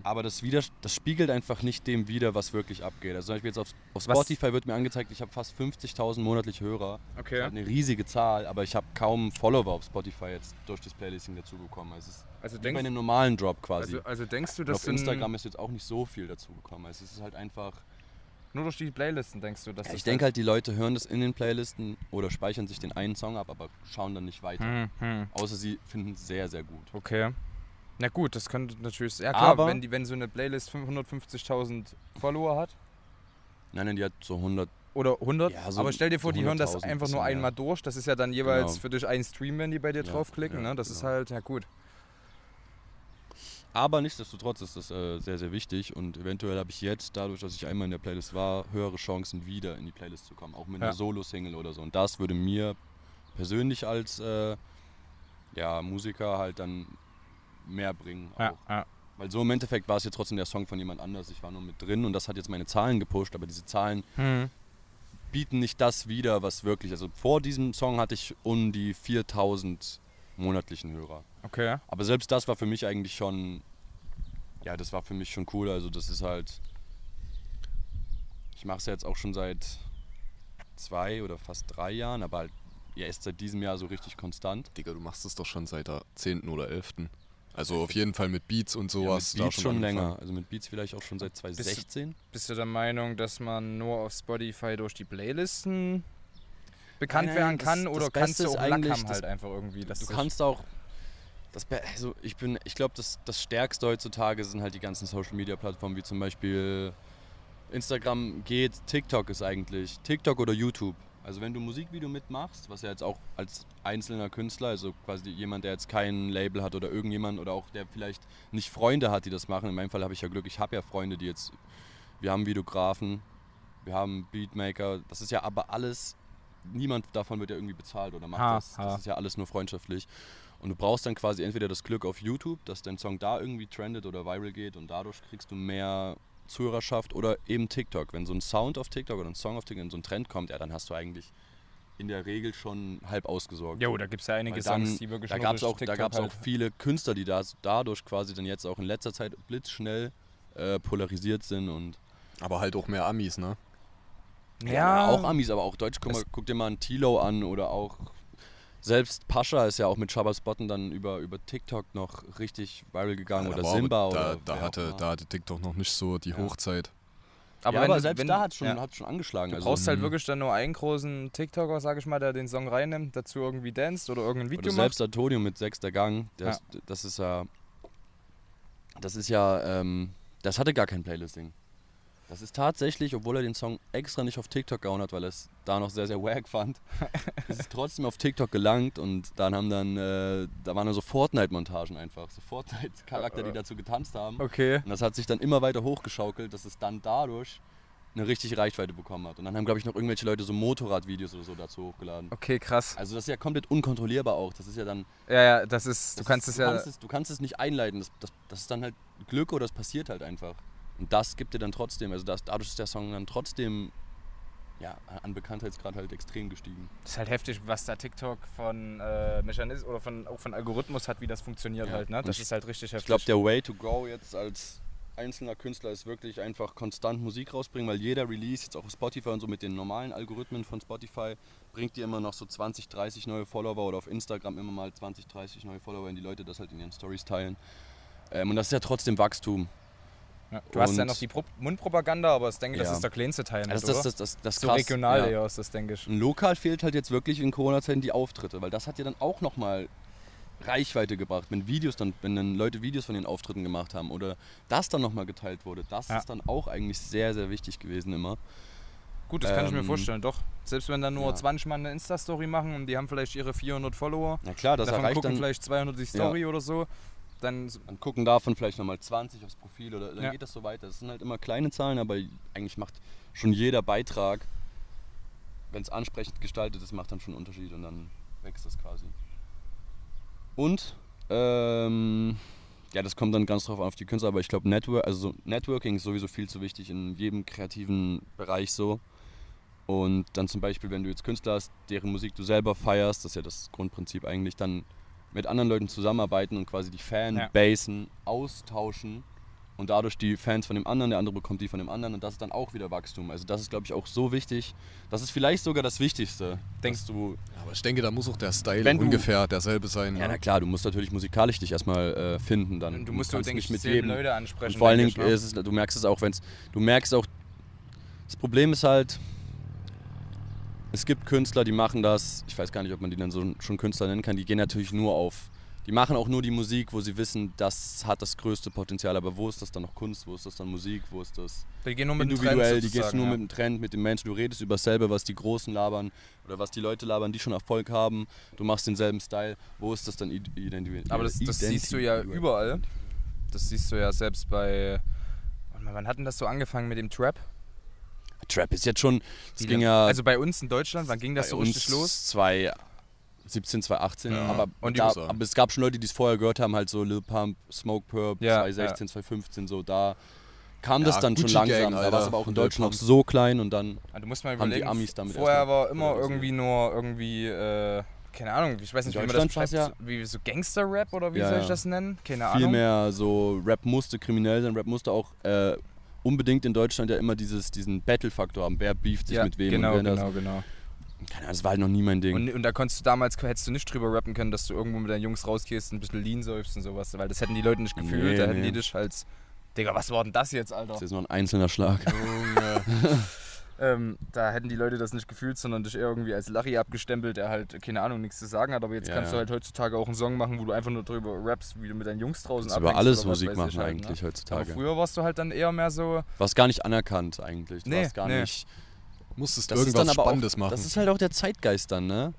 Aber das, wieder, das spiegelt einfach nicht dem wider, was wirklich abgeht. Also zum Beispiel jetzt auf, auf Was- Spotify wird mir angezeigt, ich habe fast 50.000 monatliche Hörer. Okay. habe eine riesige Zahl, aber ich habe kaum Follower auf Spotify jetzt durch das Playlisting dazu bekommen. Also es ist Also wie bei denkst, einem normalen Drop quasi. also, also denkst du, Und dass auf sind- Instagram ist jetzt auch nicht so viel dazu gekommen. Also es ist halt einfach. nur durch die Playlisten denkst du, dass Ja, das ich denke halt, die Leute hören das in den Playlisten oder speichern sich den einen Song ab, aber schauen dann nicht weiter. Hm, hm. Außer sie finden es sehr, sehr gut. Okay. Na gut, das könnte natürlich. Ja klar, Aber- wenn, die, wenn so eine Playlist 150.000 Follower hat Nein, nein, die hat so 100. oder 100, Ja, so aber stell dir vor, die hören das 100.000 einfach nur bisschen, einmal durch. Das ist ja dann jeweils Genau. für dich ein Stream, wenn die bei dir Ja, draufklicken. ja, ne? Das ist genau. halt, ja gut. Aber nichtsdestotrotz ist das äh, sehr, sehr wichtig und eventuell habe ich jetzt, dadurch, dass ich einmal in der Playlist war, höhere Chancen, wieder in die Playlist zu kommen. Auch mit Ja. einer Solo-Single oder so. Und das würde mir persönlich als äh, ja, Musiker halt dann mehr bringen. Auch. Ja, ja. Weil so im Endeffekt war es jetzt trotzdem der Song von jemand anders. Ich war nur mit drin und das hat jetzt meine Zahlen gepusht, aber diese Zahlen Hm. bieten nicht das wieder, was wirklich. Also vor diesem Song hatte ich um die 4000 monatlichen Hörer. Okay. Aber selbst das war für mich eigentlich schon, ja, das war für mich schon cool. Also das ist halt, ich mache es ja jetzt auch schon seit zwei oder fast drei Jahren, aber halt ja, erst seit diesem Jahr so richtig konstant. Digga, du machst es doch schon seit der 10. oder 11. Also auf jeden Fall mit Beats und Ja, sowas. mit da Beats schon angefangen. länger. Also mit Beats vielleicht auch schon seit 2016. Bist du der Meinung, dass man nur auf Spotify durch die Playlisten bekannt Nein, werden das- kann das oder Beste kannst du ist auch Lack eigentlich, das- halt einfach irgendwie? dass Du kannst auch. Das, also ich bin, ich glaube, das, das Stärkste heutzutage sind halt die ganzen Social Media Plattformen, wie zum Beispiel Instagram geht, TikTok ist eigentlich, TikTok oder YouTube. Also wenn du Musikvideo mitmachst, was ja jetzt auch als einzelner Künstler, also quasi jemand, der jetzt kein Label hat oder irgendjemand oder auch der vielleicht nicht Freunde hat, die das machen. In meinem Fall habe ich ja Glück, ich habe ja Freunde, die jetzt, wir haben Videografen, wir haben Beatmaker, das ist ja aber alles, niemand davon wird ja irgendwie bezahlt oder macht Ha, das. ha. Das ist ja alles nur freundschaftlich. Und du brauchst dann quasi entweder das Glück auf YouTube, dass dein Song da irgendwie trendet oder viral geht und dadurch kriegst du mehr Zuhörerschaft oder eben TikTok. Wenn so ein Sound auf TikTok oder ein Song auf TikTok in so ein Trend kommt, ja, dann hast du eigentlich in der Regel schon halb ausgesorgt. Jo, da gibt es ja einige dann, Songs, die wirklich da gab es auch, da TikTok gab's halt- auch viele Künstler, die da, dadurch quasi dann jetzt auch in letzter Zeit blitzschnell äh, polarisiert sind und Aber halt auch mehr Amis, ne? Ja, auch Amis, aber auch Deutsch. Guck, mal, guck dir mal einen Tilo an oder auch selbst Pascha ist ja auch mit Shabba Spotten dann über, über TikTok noch richtig viral gegangen Ja, oder aber- Simba da, oder da, hatte, da hatte TikTok noch nicht so die Ja. Hochzeit. Aber, ja, wenn aber selbst wenn- da hat schon, ja. hat schon angeschlagen. Du also, brauchst halt Mhm. wirklich dann nur einen großen TikToker, sag ich mal, der den Song reinnimmt, dazu irgendwie danst oder irgendein oder Video selbst macht. Antonio mit sechster Gang, der Ja. ist, das ist ja das ist ja ähm, das hatte gar kein Playlisting. Das ist tatsächlich, obwohl er den Song extra nicht auf TikTok gehauen hat, weil er es da noch sehr, sehr wack fand, *laughs* ist es trotzdem auf TikTok gelangt und dann haben dann, äh, da waren dann so Fortnite-Montagen einfach, so Fortnite-Charakter, die dazu getanzt haben. Okay. Und das hat sich dann immer weiter hochgeschaukelt, dass es dann dadurch eine richtig Reichweite bekommen hat. Und dann haben, glaube ich, noch irgendwelche Leute so Motorradvideos oder so dazu hochgeladen. Okay, krass. Also das ist ja komplett unkontrollierbar auch. Das ist ja dann. Ja, ja, das ist, du das kannst ist, es ja. Kannst es, du kannst es nicht einleiten. Das, das, das ist dann halt Glück oder es passiert halt einfach. Und das gibt dir dann trotzdem, also das, dadurch ist der Song dann trotzdem ja, an Bekanntheitsgrad halt extrem gestiegen. Das ist halt heftig, was da TikTok von äh, Mechanismus oder von, auch von Algorithmus hat, wie das funktioniert Ja. halt. Ne? Und Das ich- ist halt richtig Ich heftig. glaube, der Way to go jetzt als einzelner Künstler ist wirklich einfach konstant Musik rausbringen, weil jeder Release, jetzt auch auf Spotify und so mit den normalen Algorithmen von Spotify, bringt dir immer noch so 20, 30 neue Follower oder auf Instagram immer mal 20, 30 neue Follower, wenn die Leute das halt in ihren Stories teilen. Ähm, und das ist ja trotzdem Wachstum. Ja. Du hast ja und- noch die Pro Mundpropaganda, aber ich denke, das Ja. ist der kleinste Teil. Das, nicht, das, das, das, das so krass, regional ja. eher ist das, denke ich. Und lokal fehlt halt jetzt wirklich in Corona-Zeiten die Auftritte, weil das hat ja dann auch nochmal Reichweite gebracht, wenn Videos dann, wenn dann Leute Videos von den Auftritten gemacht haben oder das dann nochmal geteilt wurde. Das Ja. ist dann auch eigentlich sehr, sehr wichtig gewesen immer. Gut, das kann ich mir Ähm, vorstellen, doch. Selbst wenn dann nur ja. 20 Mann eine Insta-Story machen und die haben vielleicht ihre 400 Follower, Na klar, das davon erreicht gucken dann, vielleicht 200 die Story oder so, dann dann gucken davon vielleicht nochmal 20 aufs Profil oder dann Ja. geht das so weiter. Das sind halt immer kleine Zahlen, aber eigentlich macht schon jeder Beitrag, wenn es ansprechend gestaltet ist, macht dann schon einen Unterschied und dann wächst das quasi. Und ähm, ja, das kommt dann ganz drauf an auf die Künstler, aber ich glaube, Network, also so Networking ist sowieso viel zu wichtig in jedem kreativen Bereich so. Und dann zum Beispiel, wenn du jetzt Künstler hast, deren Musik du selber feierst, das ist ja das Grundprinzip eigentlich, dann mit anderen Leuten zusammenarbeiten und quasi die Fanbasen austauschen und dadurch die Fans von dem anderen, der andere bekommt die von dem anderen und das ist dann auch wieder Wachstum. Also das ist, glaube ich, auch so wichtig. Das ist vielleicht sogar das Wichtigste. Denkst du Aber ich denke, da muss auch der Style ungefähr derselbe sein. Ja, ne? na klar, du musst natürlich musikalisch dich erstmal äh, finden dann. du musst, du, denke nicht ich, dieselben Leute ansprechen. Und vor allen Dingen ne? ist es, du merkst es auch, wenn es, du merkst auch, das Problem ist halt, es gibt Künstler, die machen das, ich weiß gar nicht, ob man die dann so schon Künstler nennen kann, die gehen natürlich nur auf, die machen auch nur die Musik, wo sie wissen, das hat das größte Potenzial, aber wo ist das dann noch Kunst, wo ist das dann Musik, wo ist das Die gehen nur mit dem individuell, Trend die gehst nur ja. mit dem Trend, mit den Menschen, du redest über dasselbe, was die Großen labern oder was die Leute labern, die schon Erfolg haben, du machst denselben Style, wo ist das dann individuell? Aber das, das siehst du ja überall. Das siehst du ja selbst bei. Warte mal, Wann hat denn das so angefangen mit dem Trap? Trap ist jetzt schon, Wie ging ja Also bei uns in Deutschland, wann ging das so richtig los? 2017, 2018, Ja. aber, da, aber es gab schon Leute, die es vorher gehört haben, halt so Lil Pump, Smoke Purp, Ja, 2016, 2015, so da kam Ja, das dann schon langsam, Gang, da war es aber auch in Deutschland noch so klein und dann, Ah, Du musst mal Haben die Amis damit vorher war immer irgendwie nur irgendwie, äh, keine Ahnung, ich weiß nicht, wie man das war's beschreibt, wie so Gangster-Rap oder wie Ja, soll ich ja. das nennen? Keine viel Ahnung. mehr so Rap musste kriminell sein, Rap musste auch äh, unbedingt in Deutschland ja immer dieses, diesen Battle-Faktor haben, wer beeft sich ja, mit wem genau, und wer genau, genau. das, keine Ahnung, das war halt noch nie mein Ding. Und, und da konntest du damals, hättest du nicht drüber rappen können, dass du irgendwo mit deinen Jungs rausgehst und ein bisschen Lean säufst und sowas, weil das hätten die Leute nicht gefühlt, Nee, da hätten nee. die dich als, Digga, was war denn das jetzt, Alter? das ist nur ein einzelner Schlag. Junge. *laughs* Ähm, da hätten die Leute das nicht gefühlt, sondern dich eher irgendwie als Larry abgestempelt, der halt, keine Ahnung, nichts zu sagen hat. Aber jetzt Ja, kannst du ja. halt heutzutage auch einen Song machen, wo du einfach nur drüber rappst, wie du mit deinen Jungs draußen Das über abhängst alles Musik machen ich halt, eigentlich Ne? heutzutage. Aber früher warst du halt dann eher mehr so, War es gar nicht anerkannt eigentlich. Du Nee, warst gar nee. nicht musstest das ist irgendwas dann aber Spannendes auch, machen. Das ist halt auch der Zeitgeist dann, ne?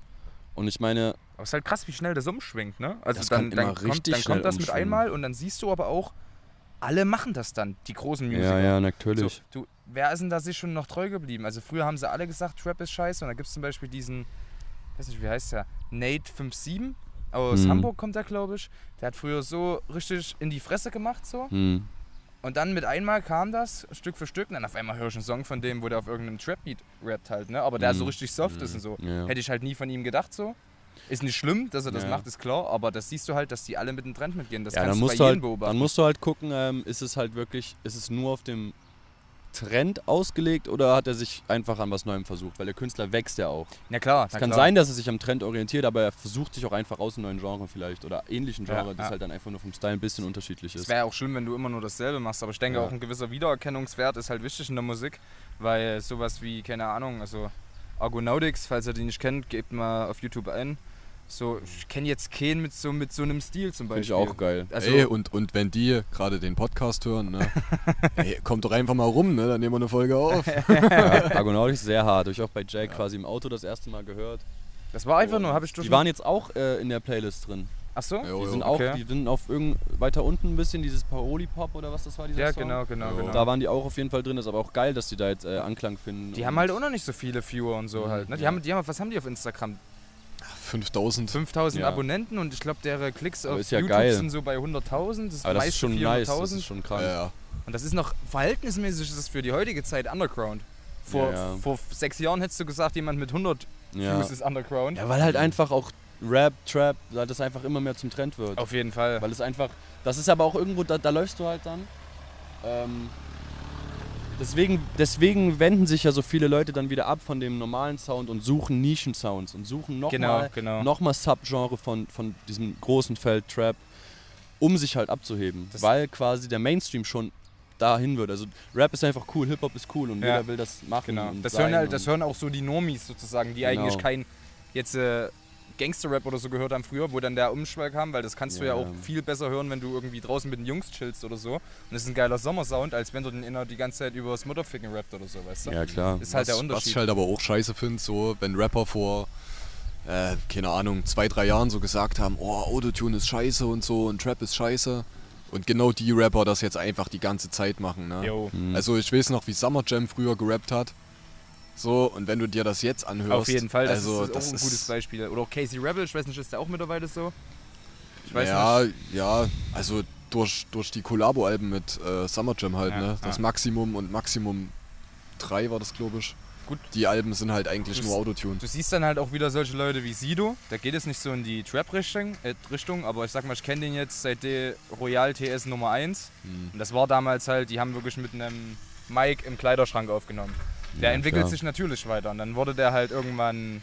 Und ich meine, Aber es ist halt krass, wie schnell das umschwingt, ne? Also Das dann, kann dann, immer kommt, richtig dann schnell kommt das mit einmal und dann siehst du aber auch, alle machen das dann, die großen Musiker. ja, ja, So, natürlich. du, wer ist denn da sich schon noch treu geblieben? Also früher haben sie alle gesagt, Trap ist scheiße und da gibt es zum Beispiel diesen, weiß nicht, wie heißt der, Nate57 aus Mhm. Hamburg kommt er, glaube ich. Der hat früher so richtig in die Fresse gemacht so Hm. und dann mit einmal kam das Stück für Stück und dann auf einmal höre ich einen Song von dem, wo der auf irgendeinem Trap-Beat rappt halt, ne? Aber der Mhm. so richtig soft ist und so. Ja. Hätte ich halt nie von ihm gedacht so. Ist nicht schlimm, dass er das Ja. macht, ist klar, aber das siehst du halt, dass die alle mit dem Trend mitgehen. Das ja, kannst dann du musst, bei du jedem halt, beobachten. dann musst du halt gucken, ähm, ist es halt wirklich, ist es nur auf dem Trend ausgelegt oder hat er sich einfach an was Neuem versucht? Weil der Künstler wächst ja auch. ja klar, Es na kann klar. sein, dass er sich am Trend orientiert, aber er versucht sich auch einfach aus einem neuen Genre vielleicht oder ähnlichen Ja, Genre, das ja. halt dann einfach nur vom Style ein bisschen unterschiedlich Es ist. wäre ja auch schlimm, wenn du immer nur dasselbe machst, aber ich denke Ja. auch ein gewisser Wiedererkennungswert ist halt wichtig in der Musik, weil sowas wie, keine Ahnung, also Argonautics, falls ihr die nicht kennt, gebt mal auf YouTube ein. So, ich kenne jetzt keinen mit so, mit so einem Stil zum Finde Beispiel. ich auch geil. Also, Ey, und, und wenn die gerade den Podcast hören, ne, *laughs* ey, kommt doch einfach mal rum, ne, dann nehmen wir eine Folge auf. ja, *laughs* Argonautics ist sehr hart. Habe ich auch bei Jack quasi im Auto das erste Mal gehört. das war einfach nur, habe ich durch. Die waren jetzt auch äh, in der Playlist drin. Achso? Jo, Die jo. sind auch, okay. die sind auf irgend weiter unten ein bisschen, dieses Paroli Pop oder was das war, dieser Ja, Song. genau, genau, Jo. genau. Da waren die auch auf jeden Fall drin, ist aber auch geil, dass die da jetzt äh, Anklang finden. die haben halt auch noch nicht so viele Viewer und so Mhm, halt. Ne? Die ja. haben, die haben, was haben die auf Instagram? 5000. 5000 Ja. Abonnenten und ich glaube, deren Klicks auf ja YouTube geil. sind so bei 100.000. Das ist Aber das ist schon 400.000. nice, das ist schon krank. Ja. Und das ist noch verhältnismäßig ist das für die heutige Zeit Underground. Vor, vor sechs Jahren hättest du gesagt, jemand mit 100 Ja. Views ist Underground. ja, weil halt einfach auch Rap, Trap, weil das einfach immer mehr zum Trend wird. Auf jeden Fall. Weil es einfach, das ist aber auch irgendwo, da, da läufst du halt dann. Ähm, deswegen, deswegen wenden sich ja so viele Leute dann wieder ab von dem normalen Sound und suchen Nischensounds und suchen Genau, nochmal genau. noch mal Subgenre von, von diesem großen Feld Trap, um sich halt abzuheben. Das- weil quasi der Mainstream schon dahin wird. Also Rap ist einfach cool, Hip-Hop ist cool und Ja. jeder will das machen. Genau. Das hören, halt, das hören auch so die Normies sozusagen, die Genau. eigentlich kein jetzt äh, Gangster-Rap oder so gehört haben früher, wo dann der Umschwall kam, weil das kannst du ja Ja. auch viel besser hören, wenn du irgendwie draußen mit den Jungs chillst oder so. Und das ist ein geiler Sommersound, als wenn du den inner die ganze Zeit über das Mutterficken rappt oder so, weißt du? Ja, klar. Ist halt der was, was Unterschied. ich halt aber auch scheiße finde, so, wenn Rapper vor, äh, keine Ahnung, zwei, drei Jahren so gesagt haben, oh, Autotune ist scheiße und so und Trap ist scheiße. Und genau die Rapper das jetzt einfach die ganze Zeit machen, ne? Jo. Mhm. Also ich weiß noch, wie Summer Jam früher gerappt hat. So, und wenn du dir das jetzt anhörst. Auf jeden Fall, das also, ist das auch ein gutes Beispiel. Oder auch Casey Rebel, ich weiß nicht, ist der auch mittlerweile so? Ich weiß ja, nicht. ja, also durch, durch die Kollabo-Alben mit äh, Summer Jam halt, Ja, ne? Das ja. Maximum und Maximum 3 war das, glaube ich. Gut. Die Alben sind halt eigentlich Du nur Autotune. Du siehst dann halt auch wieder solche Leute wie Sido. Da geht es nicht so in die Trap-Richtung, äh, Richtung, aber ich sag mal, ich kenne den jetzt seit der Royal TS Nummer 1. Hm. Und das war damals halt, die haben wirklich mit einem Mic im Kleiderschrank aufgenommen. Der Ja, entwickelt klar. sich natürlich weiter. Und dann wurde der halt irgendwann,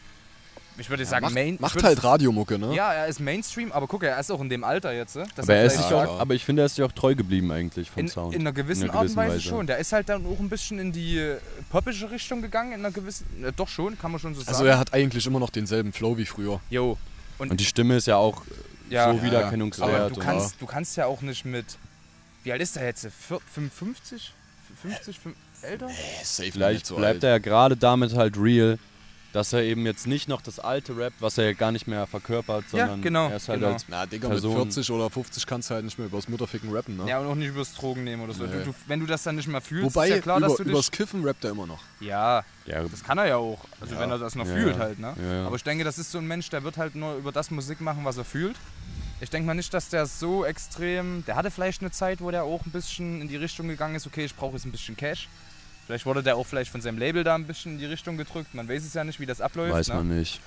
ich würde sagen, macht, Main. macht halt Radiomucke, ne? Ja, er ist Mainstream, aber guck, er ist auch in dem Alter jetzt. dass aber, er ist sich Ja, auch, ja. aber ich finde, er ist sich auch treu geblieben eigentlich vom in, Sound. in einer gewissen In einer Art und gewissen Weise, Weise. schon. Der ist halt dann auch ein bisschen in die äh, poppische Richtung gegangen, in einer gewissen. Äh, doch schon, kann man schon so sagen. Also er hat eigentlich immer noch denselben Flow wie früher. Jo. und die Stimme ist ja auch Ja, so ja, wiedererkennungswert. Aber du und- kannst, du kannst ja auch nicht mit. Wie alt ist der jetzt? Vier- 55? 50? Fünf- Älter? Äh, safe Vielleicht bleibt er ja gerade damit halt real, dass er eben jetzt nicht noch das alte Rap, was er ja gar nicht mehr verkörpert, Ja, sondern genau, er ist halt genau. als Na, Digga, Person- mit 40 oder 50 kannst du halt nicht mehr übers Mutterficken rappen, ne? Ja, und auch nicht übers Drogen nehmen oder so. Nee. Du, du, wenn du das dann nicht mehr fühlst, Wobei, ist ja klar, über, dass du dich. übers Kiffen rappt er immer noch. Ja, ja, das kann er ja auch. Also Ja. wenn er das noch Ja, fühlt ja. halt, ne? Ja, ja. Aber ich denke, das ist so ein Mensch, der wird halt nur über das Musik machen, was er fühlt. Ich denke mal nicht, dass der so extrem. Der hatte vielleicht eine Zeit, wo der auch ein bisschen in die Richtung gegangen ist, okay, ich brauche jetzt ein bisschen Cash. Vielleicht wurde der auch vielleicht von seinem Label da ein bisschen in die Richtung gedrückt. Man weiß es ja nicht, wie das abläuft. weiß ne? man nicht.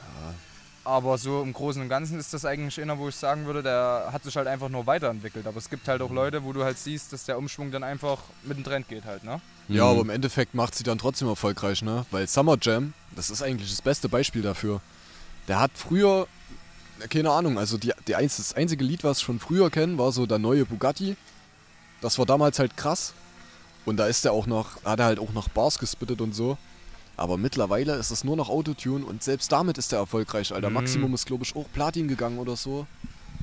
Aber so im Großen und Ganzen ist das eigentlich einer, wo ich sagen würde, der hat sich halt einfach nur weiterentwickelt. Aber es gibt halt auch Leute, wo du halt siehst, dass der Umschwung dann einfach mit dem Trend geht halt, ne? Ja, Mhm. aber im Endeffekt macht sie dann trotzdem erfolgreich, ne? Weil Summer Jam, das ist eigentlich das beste Beispiel dafür. Der hat früher, keine Ahnung, also die, die das einzige Lied, was ich von früher kennen, war so der neue Bugatti. Das war damals halt krass. Und da ist er auch noch, hat er halt auch noch Bars gespittet und so. Aber mittlerweile ist es nur noch Autotune und selbst damit ist er erfolgreich, Alter. Mhm. Maximum ist, glaube ich, auch Platin gegangen oder so.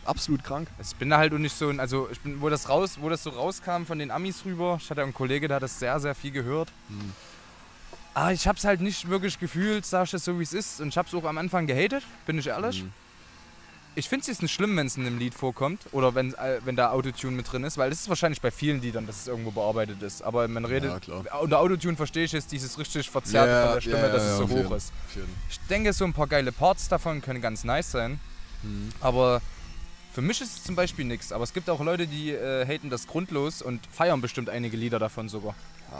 Absolut krank. Ich bin da halt auch nicht so, ein- also ich bin, wo das raus, wo das so rauskam von den Amis rüber, ich hatte einen Kollege, der hat das sehr, sehr viel gehört. Hm. Ah, ich hab's halt nicht wirklich gefühlt, sag ich es so wie es ist. Und ich hab's auch am Anfang gehatet, bin ich ehrlich. Mhm. Ich finde es jetzt nicht schlimm, wenn es in einem Lied vorkommt oder wenn, äh, wenn da Autotune mit drin ist, weil das ist wahrscheinlich bei vielen Liedern, dass es irgendwo bearbeitet ist. Aber man redet. Ja, klar. Unter Autotune verstehe ich jetzt dieses richtig verzerrte Ja, von der Stimme, ja, dass ja, es so hoch jeden. ist. Jeden. Ich denke, so ein paar geile Parts davon können ganz nice sein. Mhm. Aber für mich ist es zum Beispiel nichts. Aber es gibt auch Leute, die äh, haten das grundlos und feiern bestimmt einige Lieder davon sogar.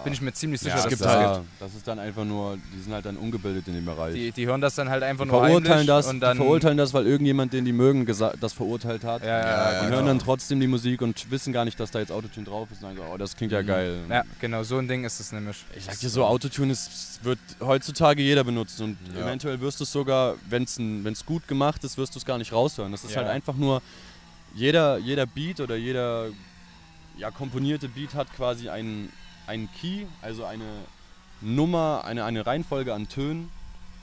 Bin ich mir ziemlich sicher, Ja, dass gibt das da- gibt. das ist dann einfach nur, die sind halt dann ungebildet in dem Bereich. Die, die hören das dann halt einfach Die nur verurteilen das, und dann die verurteilen das, weil irgendjemand, den die mögen, das verurteilt hat. Ja, ja, Ja, die genau. hören dann trotzdem die Musik und wissen gar nicht, dass da jetzt Autotune drauf ist. Und sagen so, oh, das klingt ja Mhm. geil. ja, genau, so ein Ding ist es nämlich. Ich sag dir so, Autotune ist, wird heutzutage jeder benutzen und eventuell wirst du es sogar, wenn es gut gemacht ist, wirst du es gar nicht raushören. Das ist halt einfach nur, jeder, jeder Beat oder jeder ja, komponierte Beat hat quasi einen, einen Key, also eine Nummer, eine, eine Reihenfolge an Tönen,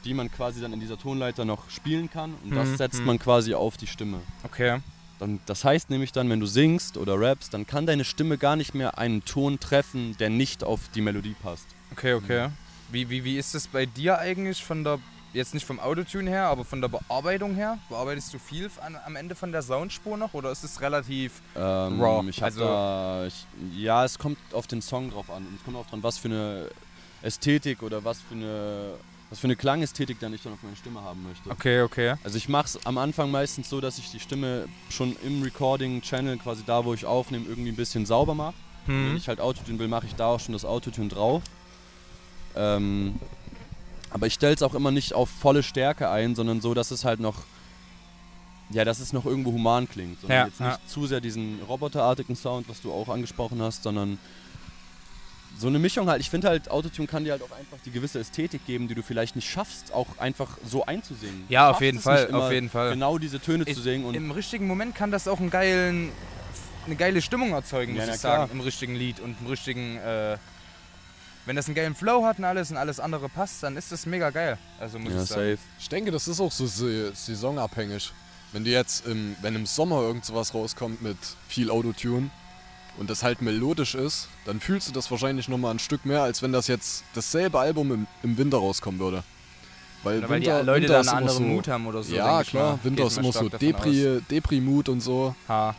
die man quasi dann in dieser Tonleiter noch spielen kann und Mhm, das setzt mhm. man quasi auf die Stimme. Okay. Dann, das heißt nämlich dann, wenn du singst oder rappst, dann kann deine Stimme gar nicht mehr einen Ton treffen, der nicht auf die Melodie passt. Okay, okay. Wie, wie, wie ist es bei dir eigentlich von der, jetzt nicht vom Autotune her, aber von der Bearbeitung her? Bearbeitest du viel an, am Ende von der Soundspur noch oder ist es relativ Ähm, Raw, Ich also- da, ich, ja, es kommt auf den Song drauf an. Und es kommt auch dran, was für eine Ästhetik oder was für eine, was für eine Klangästhetik dann ich dann auf meine Stimme haben möchte. Okay, okay. Also ich mache es am Anfang meistens so, dass ich die Stimme schon im Recording-Channel, quasi da, wo ich aufnehme, irgendwie ein bisschen sauber mache. Wenn Hm. ich halt Autotune will, mache ich da auch schon das Autotune drauf. Ähm, aber ich stelle es auch immer nicht auf volle Stärke ein, sondern so, dass es halt noch, ja, dass es noch irgendwo human klingt. Sondern Ja, jetzt nicht ja. zu sehr diesen roboterartigen Sound, was du auch angesprochen hast, sondern so eine Mischung halt. Ich finde halt, Autotune kann dir halt auch einfach die gewisse Ästhetik geben, die du vielleicht nicht schaffst, auch einfach so einzusingen. Ja, auf jeden Fall, auf jeden Fall. Genau diese Töne Ich- zu singen und Im richtigen Moment kann das auch einen geilen, eine geile Stimmung erzeugen, Ja, muss na ich sagen, klar. im richtigen Lied und im richtigen, äh, wenn das einen geilen Flow hat und alles und alles andere passt, dann ist das mega geil. Also muss ja, ich sagen. safe. Ich denke, das ist auch so sa- saisonabhängig. Wenn du jetzt, im, wenn im Sommer irgend sowas rauskommt mit viel Autotune und das halt melodisch ist, dann fühlst du das wahrscheinlich nochmal ein Stück mehr, als wenn das jetzt dasselbe Album im, im Winter rauskommen würde. Weil, Oder weil die Winter, Leute Winter da ist einen immer anderen so, Mut haben oder so. Ja, klar, mal. Winter Geht ist immer so aus. Depri- Depri-Mut und so. Ha,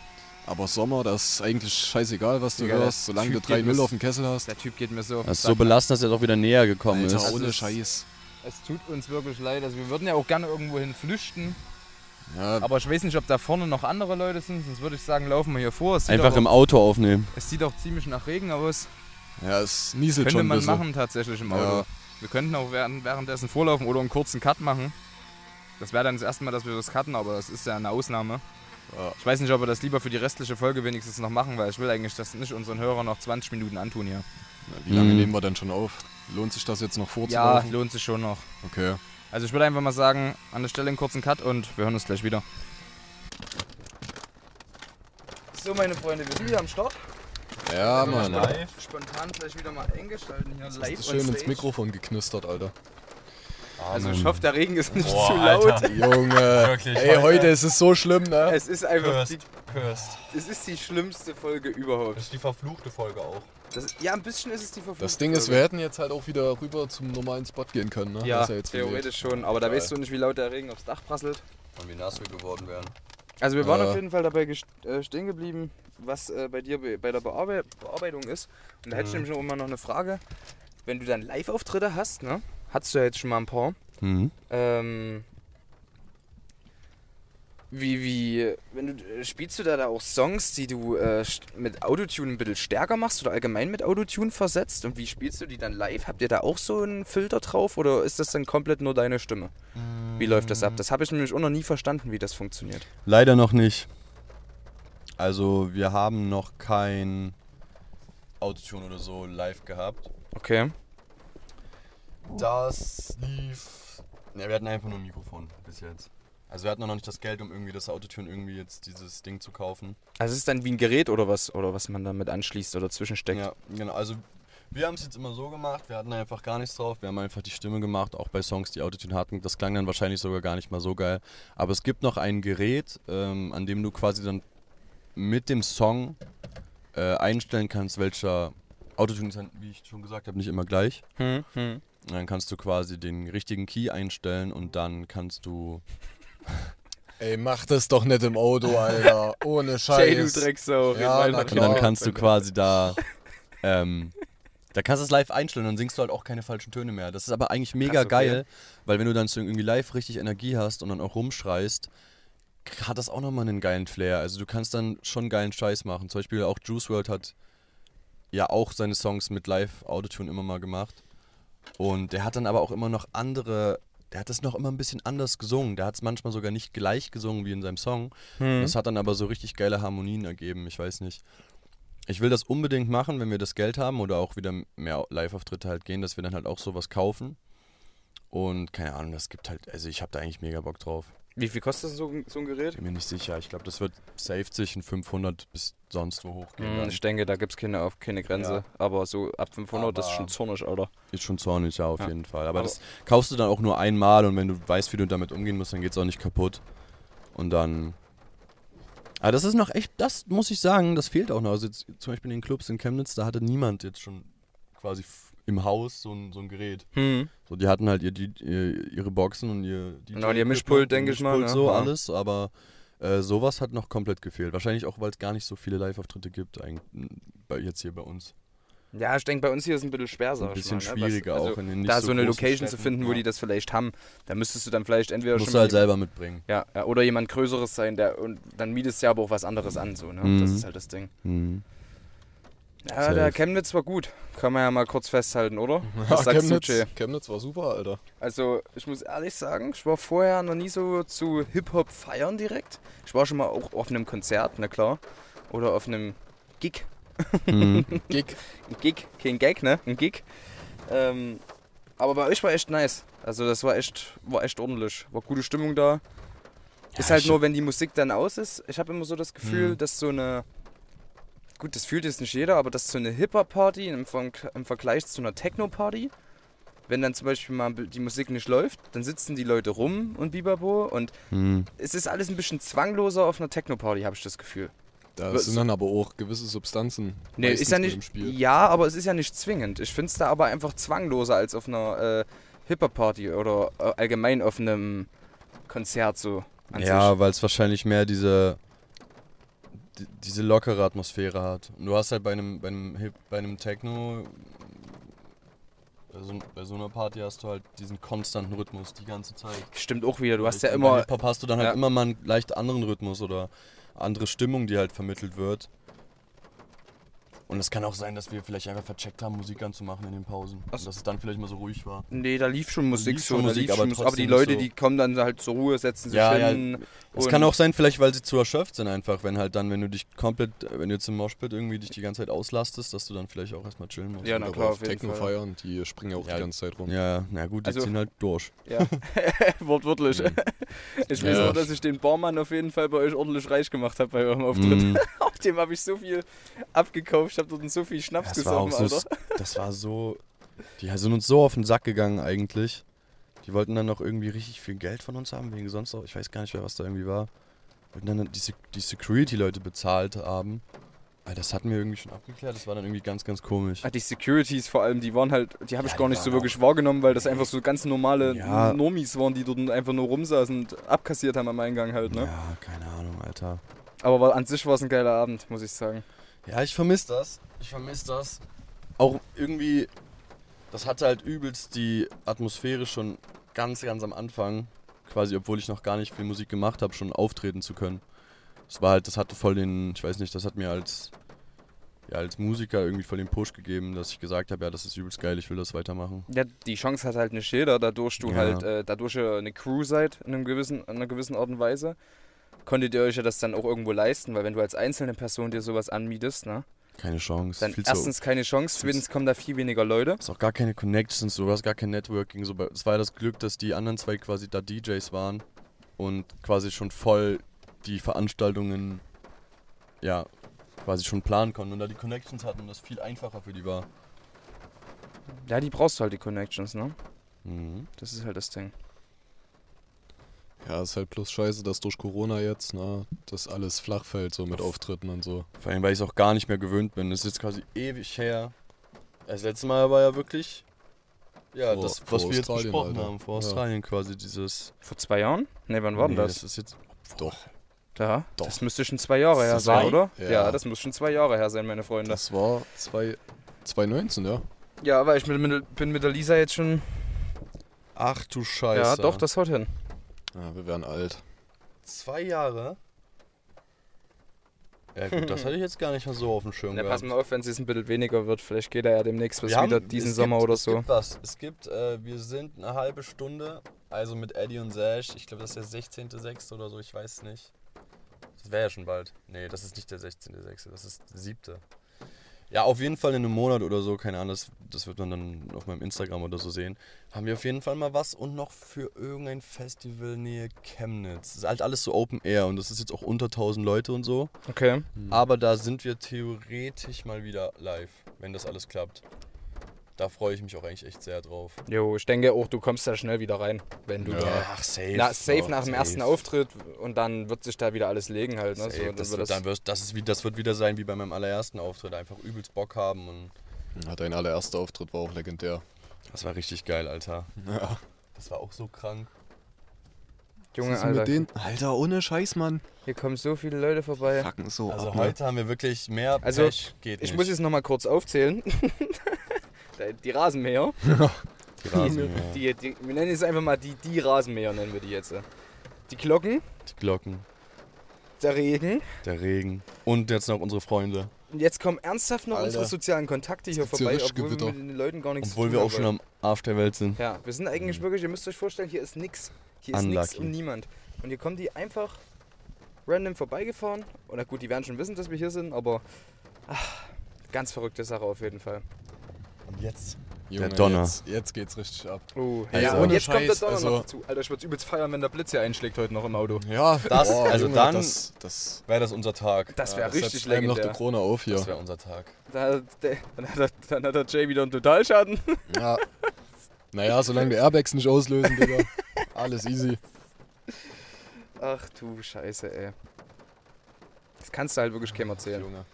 Aber Sommer, das ist eigentlich scheißegal, was du Digga, hörst, solange du Typ geht 3-0 mir- auf dem Kessel hast. der Typ geht mir so auf den Das ist so belastend, dass er auch wieder näher gekommen Alter, ist. Also ohne Scheiß. Es tut uns wirklich leid. Also wir würden ja auch gerne irgendwo hin flüchten. Ja, Aber ich weiß nicht, ob da vorne noch andere Leute sind. Sonst würde ich sagen, laufen wir hier vor. Es sieht Einfach auch, im Auto aufnehmen. Es sieht auch ziemlich nach Regen aus. ja, es nieselt Könnte schon ein man bisschen. machen tatsächlich im Auto. Ja. Wir könnten auch während, währenddessen vorlaufen oder einen kurzen Cut machen. Das wäre dann das erste Mal, dass wir das cutten, aber das ist ja eine Ausnahme. Ja. Ich weiß nicht, ob wir das lieber für die restliche Folge wenigstens noch machen, weil ich will eigentlich das nicht unseren Hörern noch 20 Minuten antun hier. Wie lange Mhm. nehmen wir denn schon auf? Lohnt sich das jetzt noch Ja, vorzulaufen? lohnt sich schon noch. okay. Also ich würde einfach mal sagen, an der Stelle einen kurzen Cut und wir hören uns gleich wieder. So, meine Freunde, wir sind hier am Start. Ja, wir Mann. mal Spontan gleich wieder mal eingeschalten hier live schön ins. Mikrofon geknistert, Alter. Also ich hoffe, der Regen ist nicht Boah, zu laut. Alter. *laughs* Junge, Wirklich, ey, heute- heute ist es so schlimm, ne? Es ist einfach die, Cursed. es ist die schlimmste Folge überhaupt. Das ist die verfluchte Folge auch. Das, ja, ein bisschen ist es die verfluchte Das Ding ist, wir hätten jetzt halt auch wieder rüber zum normalen Spot gehen können, ne? Ja, Das ist jetzt theoretisch schon, aber da Geil. weißt du nicht, wie laut der Regen aufs Dach prasselt. Und wie nass wir geworden wären. Also wir waren Äh. auf jeden Fall dabei äh, stehen geblieben, was äh, bei dir be bei der Bearbe Bearbeitung ist. Und da hätte ich nämlich auch immer noch eine Frage. Wenn du dann Live-Auftritte hast, ne? Hattest du ja jetzt schon mal ein paar. Mhm. Ähm, wie, wie, wenn du, äh, spielst du da, da auch Songs, die du äh, mit Autotune ein bisschen stärker machst oder allgemein mit Autotune versetzt? Und wie spielst du die dann live? Habt ihr da auch so einen Filter drauf oder ist das dann komplett nur deine Stimme? Wie läuft das ab? Das habe ich nämlich auch noch nie verstanden, wie das funktioniert. Leider noch nicht. Also wir haben noch kein Autotune oder so live gehabt. Okay. Das lief. Ne, wir hatten einfach nur ein Mikrofon bis jetzt. Also wir hatten noch nicht das Geld, um irgendwie das Autotune irgendwie jetzt dieses Ding zu kaufen. Also es ist dann wie ein Gerät oder was, oder was man damit anschließt oder zwischensteckt. Ja, genau. Also wir haben es jetzt immer so gemacht, wir hatten einfach gar nichts drauf. Wir haben einfach die Stimme gemacht, auch bei Songs, die Autotune hatten. Das klang dann wahrscheinlich sogar gar nicht mal so geil. Aber es gibt noch ein Gerät, ähm, an dem du quasi dann mit dem Song äh, einstellen kannst, welcher Autotune ist, dann, wie ich schon gesagt habe, nicht immer gleich. Hm, hm. Und dann kannst du quasi den richtigen Key einstellen und dann kannst du. *laughs* Ey, mach das doch nicht im Auto, Alter. Ohne *laughs* Jay, du Scheiß. Drecksau. Ja, na Und klar. dann kannst du quasi da. Ähm, da kannst du es live einstellen, dann singst du halt auch keine falschen Töne mehr. Das ist aber eigentlich mega Krass, okay. geil, weil wenn du dann so irgendwie live richtig Energie hast und dann auch rumschreist, hat das auch nochmal einen geilen Flair. Also du kannst dann schon geilen Scheiß machen. Zum Beispiel auch Juice World hat ja auch seine Songs mit Live-Autotune immer mal gemacht. Und der hat dann aber auch immer noch andere, der hat das noch immer ein bisschen anders gesungen. Der hat es manchmal sogar nicht gleich gesungen wie in seinem Song. Hm. Das hat dann aber so richtig geile Harmonien ergeben. Ich weiß nicht. Ich will das unbedingt machen, wenn wir das Geld haben oder auch wieder mehr Live-Auftritte halt gehen, dass wir dann halt auch sowas kaufen. Und keine Ahnung, das gibt halt, also ich habe da eigentlich mega Bock drauf. Wie viel kostet so, so ein Gerät? Bin mir nicht sicher. Ich glaube, das wird safe zwischen 500 bis sonst wo hochgehen. Dann. ich denke, da gibt es keine, auf- keine Grenze. Ja. Aber so ab 500 das ist Aber- schon zornig, Alter. Ist schon zornig, ja, auf Ja. jeden Fall. Aber, Aber- das kaufst du dann auch nur einmal und wenn du weißt, wie du damit umgehen musst, dann geht es auch nicht kaputt. Und dann. Aber das ist noch echt, das muss ich sagen, das fehlt auch noch. Also jetzt zum Beispiel in den Clubs in Chemnitz, da hatte niemand jetzt schon quasi im Haus so ein, so ein Gerät. Hm. So, die hatten halt ihr, die, ihr, ihre Boxen und ihr DJ und ihr Mischpult, denke ich mal, ne? So Ja. alles, aber äh, sowas hat noch komplett gefehlt. Wahrscheinlich auch, weil es gar nicht so viele Live-Auftritte gibt, eigentlich, bei, jetzt hier bei uns. Ja, ich denke, bei uns hier ist es ein bisschen schwer, sag Ein ich bisschen mal, ne? schwieriger auch also in den nicht Da so so eine Location zu Städten, finden, wo ja. die das vielleicht haben, da müsstest du dann vielleicht entweder Musst schon du halt selber mitbringen. Ja, ja, oder jemand Größeres sein, der und dann mietest du ja aber auch was anderes an, so, ne? Mhm. Das ist halt das Ding. Mhm. Ja, Safe. der Chemnitz war gut. Kann man ja mal kurz festhalten, oder? Ja, Was sagst du, Chemnitz, Jay? Chemnitz war super, Alter. Also, ich muss ehrlich sagen, ich war vorher noch nie so zu Hip-Hop feiern direkt. Ich war schon mal auch auf einem Konzert, na klar. Oder auf einem Gig. Mhm. *laughs* Gig. Ein Gig, kein Gag, ne? Ein Gig. Ähm, aber bei euch war echt nice. Also, das war echt, war echt ordentlich. War gute Stimmung da. ist halt nur, wenn die Musik dann aus ist. Ich habe immer so das Gefühl, Mhm. dass so eine. Gut, das fühlt jetzt nicht jeder, aber dass so eine Hip-Hop-Party im, im Vergleich zu einer Techno-Party, wenn dann zum Beispiel mal die Musik nicht läuft, dann sitzen die Leute rum und bibabo und Mhm. es ist alles ein bisschen zwangloser auf einer Techno-Party, habe ich das Gefühl. Da sind dann aber auch gewisse Substanzen. Nee, ist ja nicht. Im Spiel. Ja, aber es ist ja nicht zwingend. Ich finde es da aber einfach zwangloser als auf einer äh, Hip-Hop-Party oder äh, allgemein auf einem Konzert so. Ja, weil es wahrscheinlich mehr diese die- diese lockere Atmosphäre hat. Und du hast halt bei einem bei einem Hip, bei einem Techno bei so, bei so einer Party hast du halt diesen konstanten Rhythmus die ganze Zeit. Stimmt auch wieder. Du hast ja Bei immer. Hip-Hop hast du dann halt Ja. immer mal einen leicht anderen Rhythmus oder andere Stimmung, die halt vermittelt wird. Und es kann auch sein, dass wir vielleicht einfach vercheckt haben, Musik anzumachen in den Pausen. Ach Und dass es dann vielleicht mal so ruhig war. Nee, da lief schon Musik lief schon da Musik, lief aber schon Musik, aber die Leute, so- die kommen dann halt zur Ruhe, setzen sich Ja, ja, hin. Es und- kann auch sein, vielleicht, weil sie zu erschöpft sind einfach, wenn halt dann, wenn du dich komplett, wenn du jetzt im Moshpit irgendwie dich die ganze Zeit auslastest, dass du dann vielleicht auch erstmal chillen musst. Ja, na klar, auf Techno Fall. feiern, die springen ja auch Ja. die ganze Zeit rum. Ja, na gut, die Also- ziehen halt durch. Ja, *laughs* wortwörtlich. Mhm. Ich Ja. weiß noch, dass ich den Barmann auf jeden Fall bei euch ordentlich reich gemacht habe bei eurem Auftritt. Mhm. *laughs* Dem habe ich so viel abgekauft. Ich habe dort so viel Schnaps Das war gesoffen, so, Alter. das war so, die sind uns so auf den Sack gegangen eigentlich. Die wollten dann noch irgendwie richtig viel Geld von uns haben, wegen sonst auch, ich weiß gar nicht mehr, was da irgendwie war. Wollten dann die, die Security-Leute bezahlt haben. Weil das hatten wir irgendwie schon abgeklärt, das war dann irgendwie ganz, ganz komisch. Ah, Die Securities vor allem, die waren halt, die habe ich Ja, gar die nicht so wirklich wahrgenommen, weil das einfach so ganz normale Ja. Normis waren, die dort einfach nur rumsaßen und abkassiert haben am Eingang halt, ne? Ja, keine Ahnung, Alter. Aber war, an sich war es ein geiler Abend, muss ich sagen. Ja, ich vermisse das. Ich vermisse das. Auch irgendwie, das hatte halt übelst die Atmosphäre schon ganz, ganz am Anfang, quasi, obwohl ich noch gar nicht viel Musik gemacht habe, schon auftreten zu können. Das war halt, das hatte voll den, ich weiß nicht, das hat mir als, ja, als Musiker irgendwie voll den Push gegeben, dass ich gesagt habe, ja, das ist übelst geil, ich will das weitermachen. Ja, die Chance hat halt nicht jeder, dadurch du Ja. halt, äh, dadurch ihr eine Crew seid in, einem gewissen, in einer gewissen Art und Weise, konntet ihr euch ja das dann auch irgendwo leisten, weil wenn du als einzelne Person dir sowas anmietest, ne, Keine Chance. dann erstens keine Chance, zweitens kommen da viel weniger Leute. ist auch gar keine Connections, du hast gar kein Networking. So, es war ja das Glück, dass die anderen zwei quasi da DJs waren und quasi schon voll die Veranstaltungen, ja, quasi schon planen konnten und da die Connections hatten und das viel einfacher für die war. Ja, die brauchst du halt die Connections, ne? Mhm. Das ist halt das Ding. Ja, ist halt bloß scheiße, dass durch Corona jetzt, ne, das alles flach fällt, so mit Auf- Auftritten und so. Vor allem, weil ich es auch gar nicht mehr gewöhnt bin. Das ist jetzt quasi ewig her. Das letzte Mal war ja wirklich Ja, Vor- das, vor was wir jetzt Australien, besprochen Alter. haben, vor Ja. Australien quasi, dieses... Vor zwei Jahren? Ne, wann war denn Nee, das? Das ist jetzt... Doch. Ja, Doch. das müsste schon zwei Jahre her sein, oder? Ja. Ja. das muss schon zwei Jahre her sein, meine Freunde. Das war zwei, 2019, ja. ja, weil ich mit, mit, bin mit der Lisa jetzt schon. Ach du Scheiße. Ja, doch, das haut hin. Ja, wir werden alt. Zwei Jahre? Ja gut, das *laughs* hatte ich jetzt gar nicht mehr so auf dem Schirm gehabt. pass mal auf, wenn es jetzt ein bisschen weniger wird. Vielleicht geht er ja demnächst was Wir wieder haben- diesen es Sommer gibt, oder es so. gibt was. Es gibt, äh, wir sind eine halbe Stunde, also mit Eddie und Sash. Ich glaube, das ist der 16.06. oder so, ich weiß nicht. Das wäre ja schon bald. Nee, das ist nicht der 16.06., das ist der 7. Ja, auf jeden Fall in einem Monat oder so, keine Ahnung, das, das wird man dann auf meinem Instagram oder so sehen. Haben wir auf jeden Fall mal was und noch für irgendein Festival Nähe Chemnitz. Das ist halt alles so Open Air und das ist jetzt auch unter 1000 Leute und so. Okay. Aber da sind wir theoretisch mal wieder live, wenn das alles klappt. Da freue ich mich auch eigentlich echt sehr drauf. Jo, ich denke auch, du kommst da schnell wieder rein, wenn du Ja. da. Ach, safe. Na, safe Ja, nach dem safe. ersten Auftritt und dann wird sich da wieder alles legen halt. Ne? Safe. So, dann das, wird wird, das, dann wirst, das, ist wie, das wird wieder sein wie bei meinem allerersten Auftritt. Einfach übelst Bock haben und Ja, dein allererster Auftritt war auch legendär. das war richtig geil, Alter. Ja. Das war auch so krank. Junge, Alter, mit denen? Alter, ohne Scheiß, Mann. hier kommen so viele Leute vorbei. Fucken so Also ab, ne? heute haben wir wirklich mehr Also, Pech. Geht Ich nicht. muss jetzt nochmal kurz aufzählen. *laughs* die Rasenmäher. *laughs* die Rasenmäher, Die, die, wir nennen es einfach mal die, die Rasenmäher, nennen wir die jetzt. Die Glocken, die Glocken, der Regen. der Regen und jetzt noch unsere Freunde. Und jetzt kommen ernsthaft noch Alter. unsere sozialen Kontakte hier vorbei, obwohl wir Gewitter. mit den Leuten gar nichts Obwohl wir auch schon am Arsch der Welt sind. Ja, wir sind eigentlich wirklich, ihr müsst euch vorstellen, hier ist nix. Hier ist nix Unlucky. und niemand. Und hier kommen die einfach random vorbeigefahren. Na gut, die werden schon wissen, dass wir hier sind, aber ach, ganz verrückte Sache auf jeden Fall. Und jetzt? Junge, Der Donner. Jetzt, jetzt geht's richtig ab. Oh, Also- ja, und jetzt kommt der Scheiß, Donner also- noch dazu. Alter, ich würde übelst feiern, wenn der Blitz hier einschlägt heute noch im Auto. Ja, Das- boah, also Junge, dann- Das, das, Wäre das unser Tag. Das wäre das richtig einem noch die legendär. Krone auf hier. Das wäre unser Tag. Da, der, dann, hat der, dann hat der Jay wieder einen Totalschaden. Ja. Naja, solange die Airbags nicht auslösen, Digga. Alles easy. Ach du Scheiße, ey. Das kannst du halt wirklich keinem erzählen. Junge.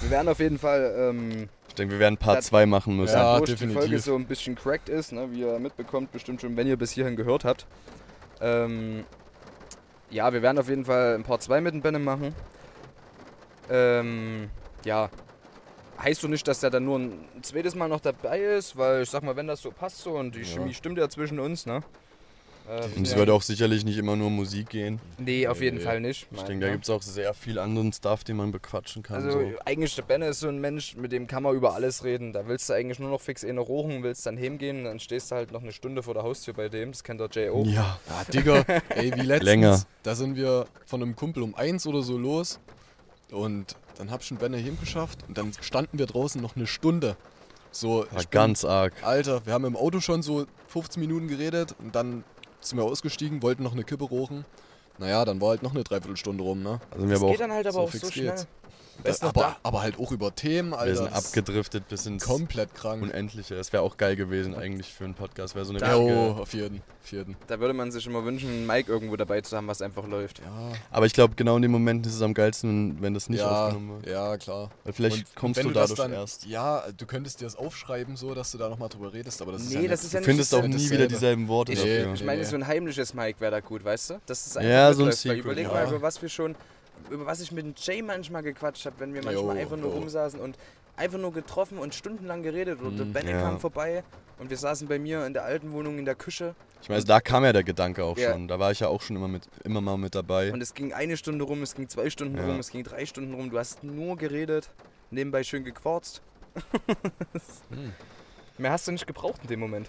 Wir werden auf jeden Fall, ähm, Ich denke, wir werden Part Das- 2 machen müssen. Ja, die definitiv. Folge so ein bisschen cracked ist, ne, wie ihr mitbekommt, bestimmt schon, wenn ihr bis hierhin gehört habt. Ähm, ja, wir werden auf jeden Fall ein Part 2 mit dem Benne machen. Ähm, ja. Heißt so nicht, dass der dann nur ein zweites Mal noch dabei ist, weil ich sag mal, wenn das so passt so und die Ja. Chemie stimmt ja zwischen uns, ne? Äh, Und es ja. wird auch sicherlich nicht immer nur Musik gehen. Nee, auf jeden Nee. Fall nicht. Ich denke, da ne? gibt es auch sehr viel anderen Stuff, den man bequatschen kann. Also so. eigentlich der Benne ist so ein Mensch, mit dem kann man über alles reden. Da willst du eigentlich nur noch fix eine rochen, willst dann hingehen, dann stehst du halt noch eine Stunde vor der Haustür bei dem. Das kennt der Jay auch. Ja. Ja, Digga, ey, wie letztens. Länger. Da sind wir von einem Kumpel um eins oder so los. Und dann hab ich einen Benne hingeschafft. Und dann standen wir draußen noch eine Stunde. So, War ich bin- ganz arg. Alter, wir haben im Auto schon so 15 Minuten geredet. Und dann sind wir ausgestiegen, wollten noch eine Kippe rauchen. Naja, dann war halt noch eine Dreiviertelstunde rum, ne? Also wir, Das aber geht auch, dann halt aber so auch fix so schnell. geht's. Noch, aber, da, aber halt auch über Themen, Alter. wir sind ist abgedriftet bis ins Komplett krank. Unendliche. Das wäre auch geil gewesen eigentlich für einen Podcast. Wäre so eine Ja, richtige- oh, auf jeden, auf jeden. da würde man sich immer wünschen, einen Mike irgendwo dabei zu haben, was einfach läuft. Ja, Aber ich glaube, genau in dem Moment ist es am geilsten, wenn das nicht ja, aufgenommen wird. ja, klar. Weil vielleicht Und kommst wenn du dadurch dann, erst. Ja, du könntest dir das aufschreiben, so dass du da nochmal drüber redest, aber das ist Nee, ja nicht, das ist ja Du nicht findest auch ja nie dasselbe. wieder dieselben Worte Ich, Nee, dafür. ich meine, nee. so ein heimliches Mike wäre da gut, weißt du? Das ist einfach Ja, so ein Secret, Überleg ja. mal, über was wir schon, über was ich mit dem Jay manchmal gequatscht habe, wenn wir manchmal Jo, einfach nur jo. rumsaßen und einfach nur getroffen und stundenlang geredet. Der Mhm. Benny Ja. kam vorbei und wir saßen bei mir in der alten Wohnung in der Küche Ich meine, da kam ja der Gedanke auch Ja. schon. Da war ich ja auch schon immer, mit, immer mal mit dabei. und es ging eine Stunde rum, es ging zwei Stunden Ja. rum, es ging drei Stunden rum. Du hast nur geredet, nebenbei schön gequarzt. *laughs* Hm. Mehr hast du nicht gebraucht in dem Moment.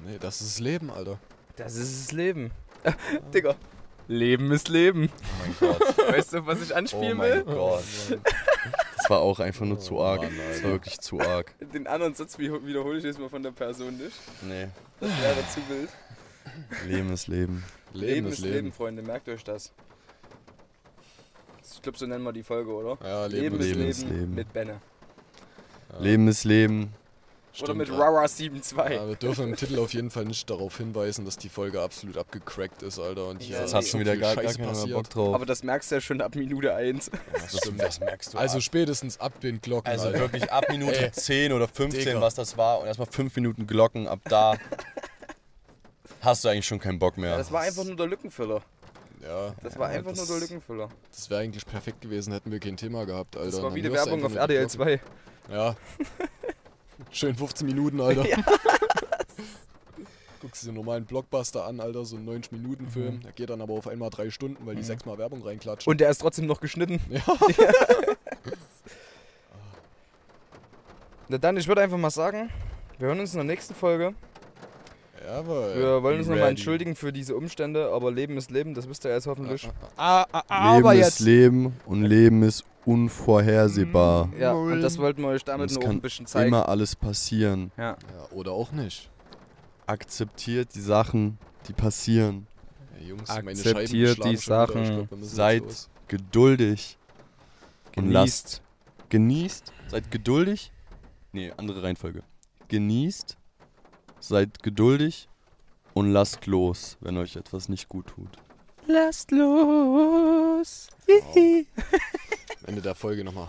Nee, das ist das Leben, Alter. Das ist das Leben. *laughs* Digga. Leben ist Leben. Oh mein Gott. Weißt du, was ich Oh anspielen mein will? Gott. Das war auch einfach nur zu Oh arg. Mann, Das war wirklich zu arg. Den anderen Satz wie- wiederhole ich jetzt mal von der Person nicht. Nee. Das wäre zu wild. Leben ist Leben. Leben, ist Leben. Freunde. Merkt euch das. Ich glaube, so nennen wir die Folge, oder? Ja, Leben, Leben ist ist Leben Leben, ist Leben. mit Benne. Ja. Leben ist Leben. Oder mit ja. Rara 7.2. Ja, wir dürfen im Titel auf jeden Fall nicht darauf hinweisen, dass die Folge absolut abgecrackt ist, Alter. Und hier Ja, Jetzt hast du wieder gar, gar keinen. Bock drauf. Aber das merkst du ja schon ab Minute 1. Das *laughs* stimmt. das merkst du. Also spätestens ab den Glocken, Also Alter. wirklich ab Minute *laughs* Ey, 10 oder 15, Digga. was das war, und erstmal 5 Minuten Glocken, ab da hast du eigentlich schon keinen Bock mehr. Das war einfach nur der Lückenfüller. Ja, Das war ja, einfach das, nur der Lückenfüller. Das wäre eigentlich perfekt gewesen, hätten wir kein Thema gehabt, Alter. Das war wie du Werbung auf RDL Glocken. 2. Ja. *laughs* Schön 15 Minuten, Alter. *laughs* Guckst dir den normalen Blockbuster an, Alter, so einen 90-Minuten-Film. Der geht dann aber auf einmal drei Stunden, weil die sechsmal Werbung reinklatschen. Und der ist trotzdem noch geschnitten. Ja. *laughs* Na dann, ich würde einfach mal sagen, wir hören uns in der nächsten Folge. Jawohl. Wir wollen uns nochmal entschuldigen für diese Umstände, aber Leben ist Leben, das wisst ihr jetzt hoffentlich. Ah, ah, ah, Leben ist jetzt. Leben und Leben ist unvorhersehbar. Ja, und das wollten wir euch damit kann ein bisschen zeigen. immer alles passieren. Ja. Ja, oder auch nicht. Akzeptiert die Sachen, die passieren. Ja, Jungs, Akzeptiert die Sachen. glaub, Seid-. Geduldig. Und lasst. Genießt. Genießt. Seid geduldig. Nee, andere Reihenfolge. Genießt. Seid geduldig. Und lasst los, wenn euch etwas nicht gut tut. Lasst los. Wow. Ende der Folge nochmal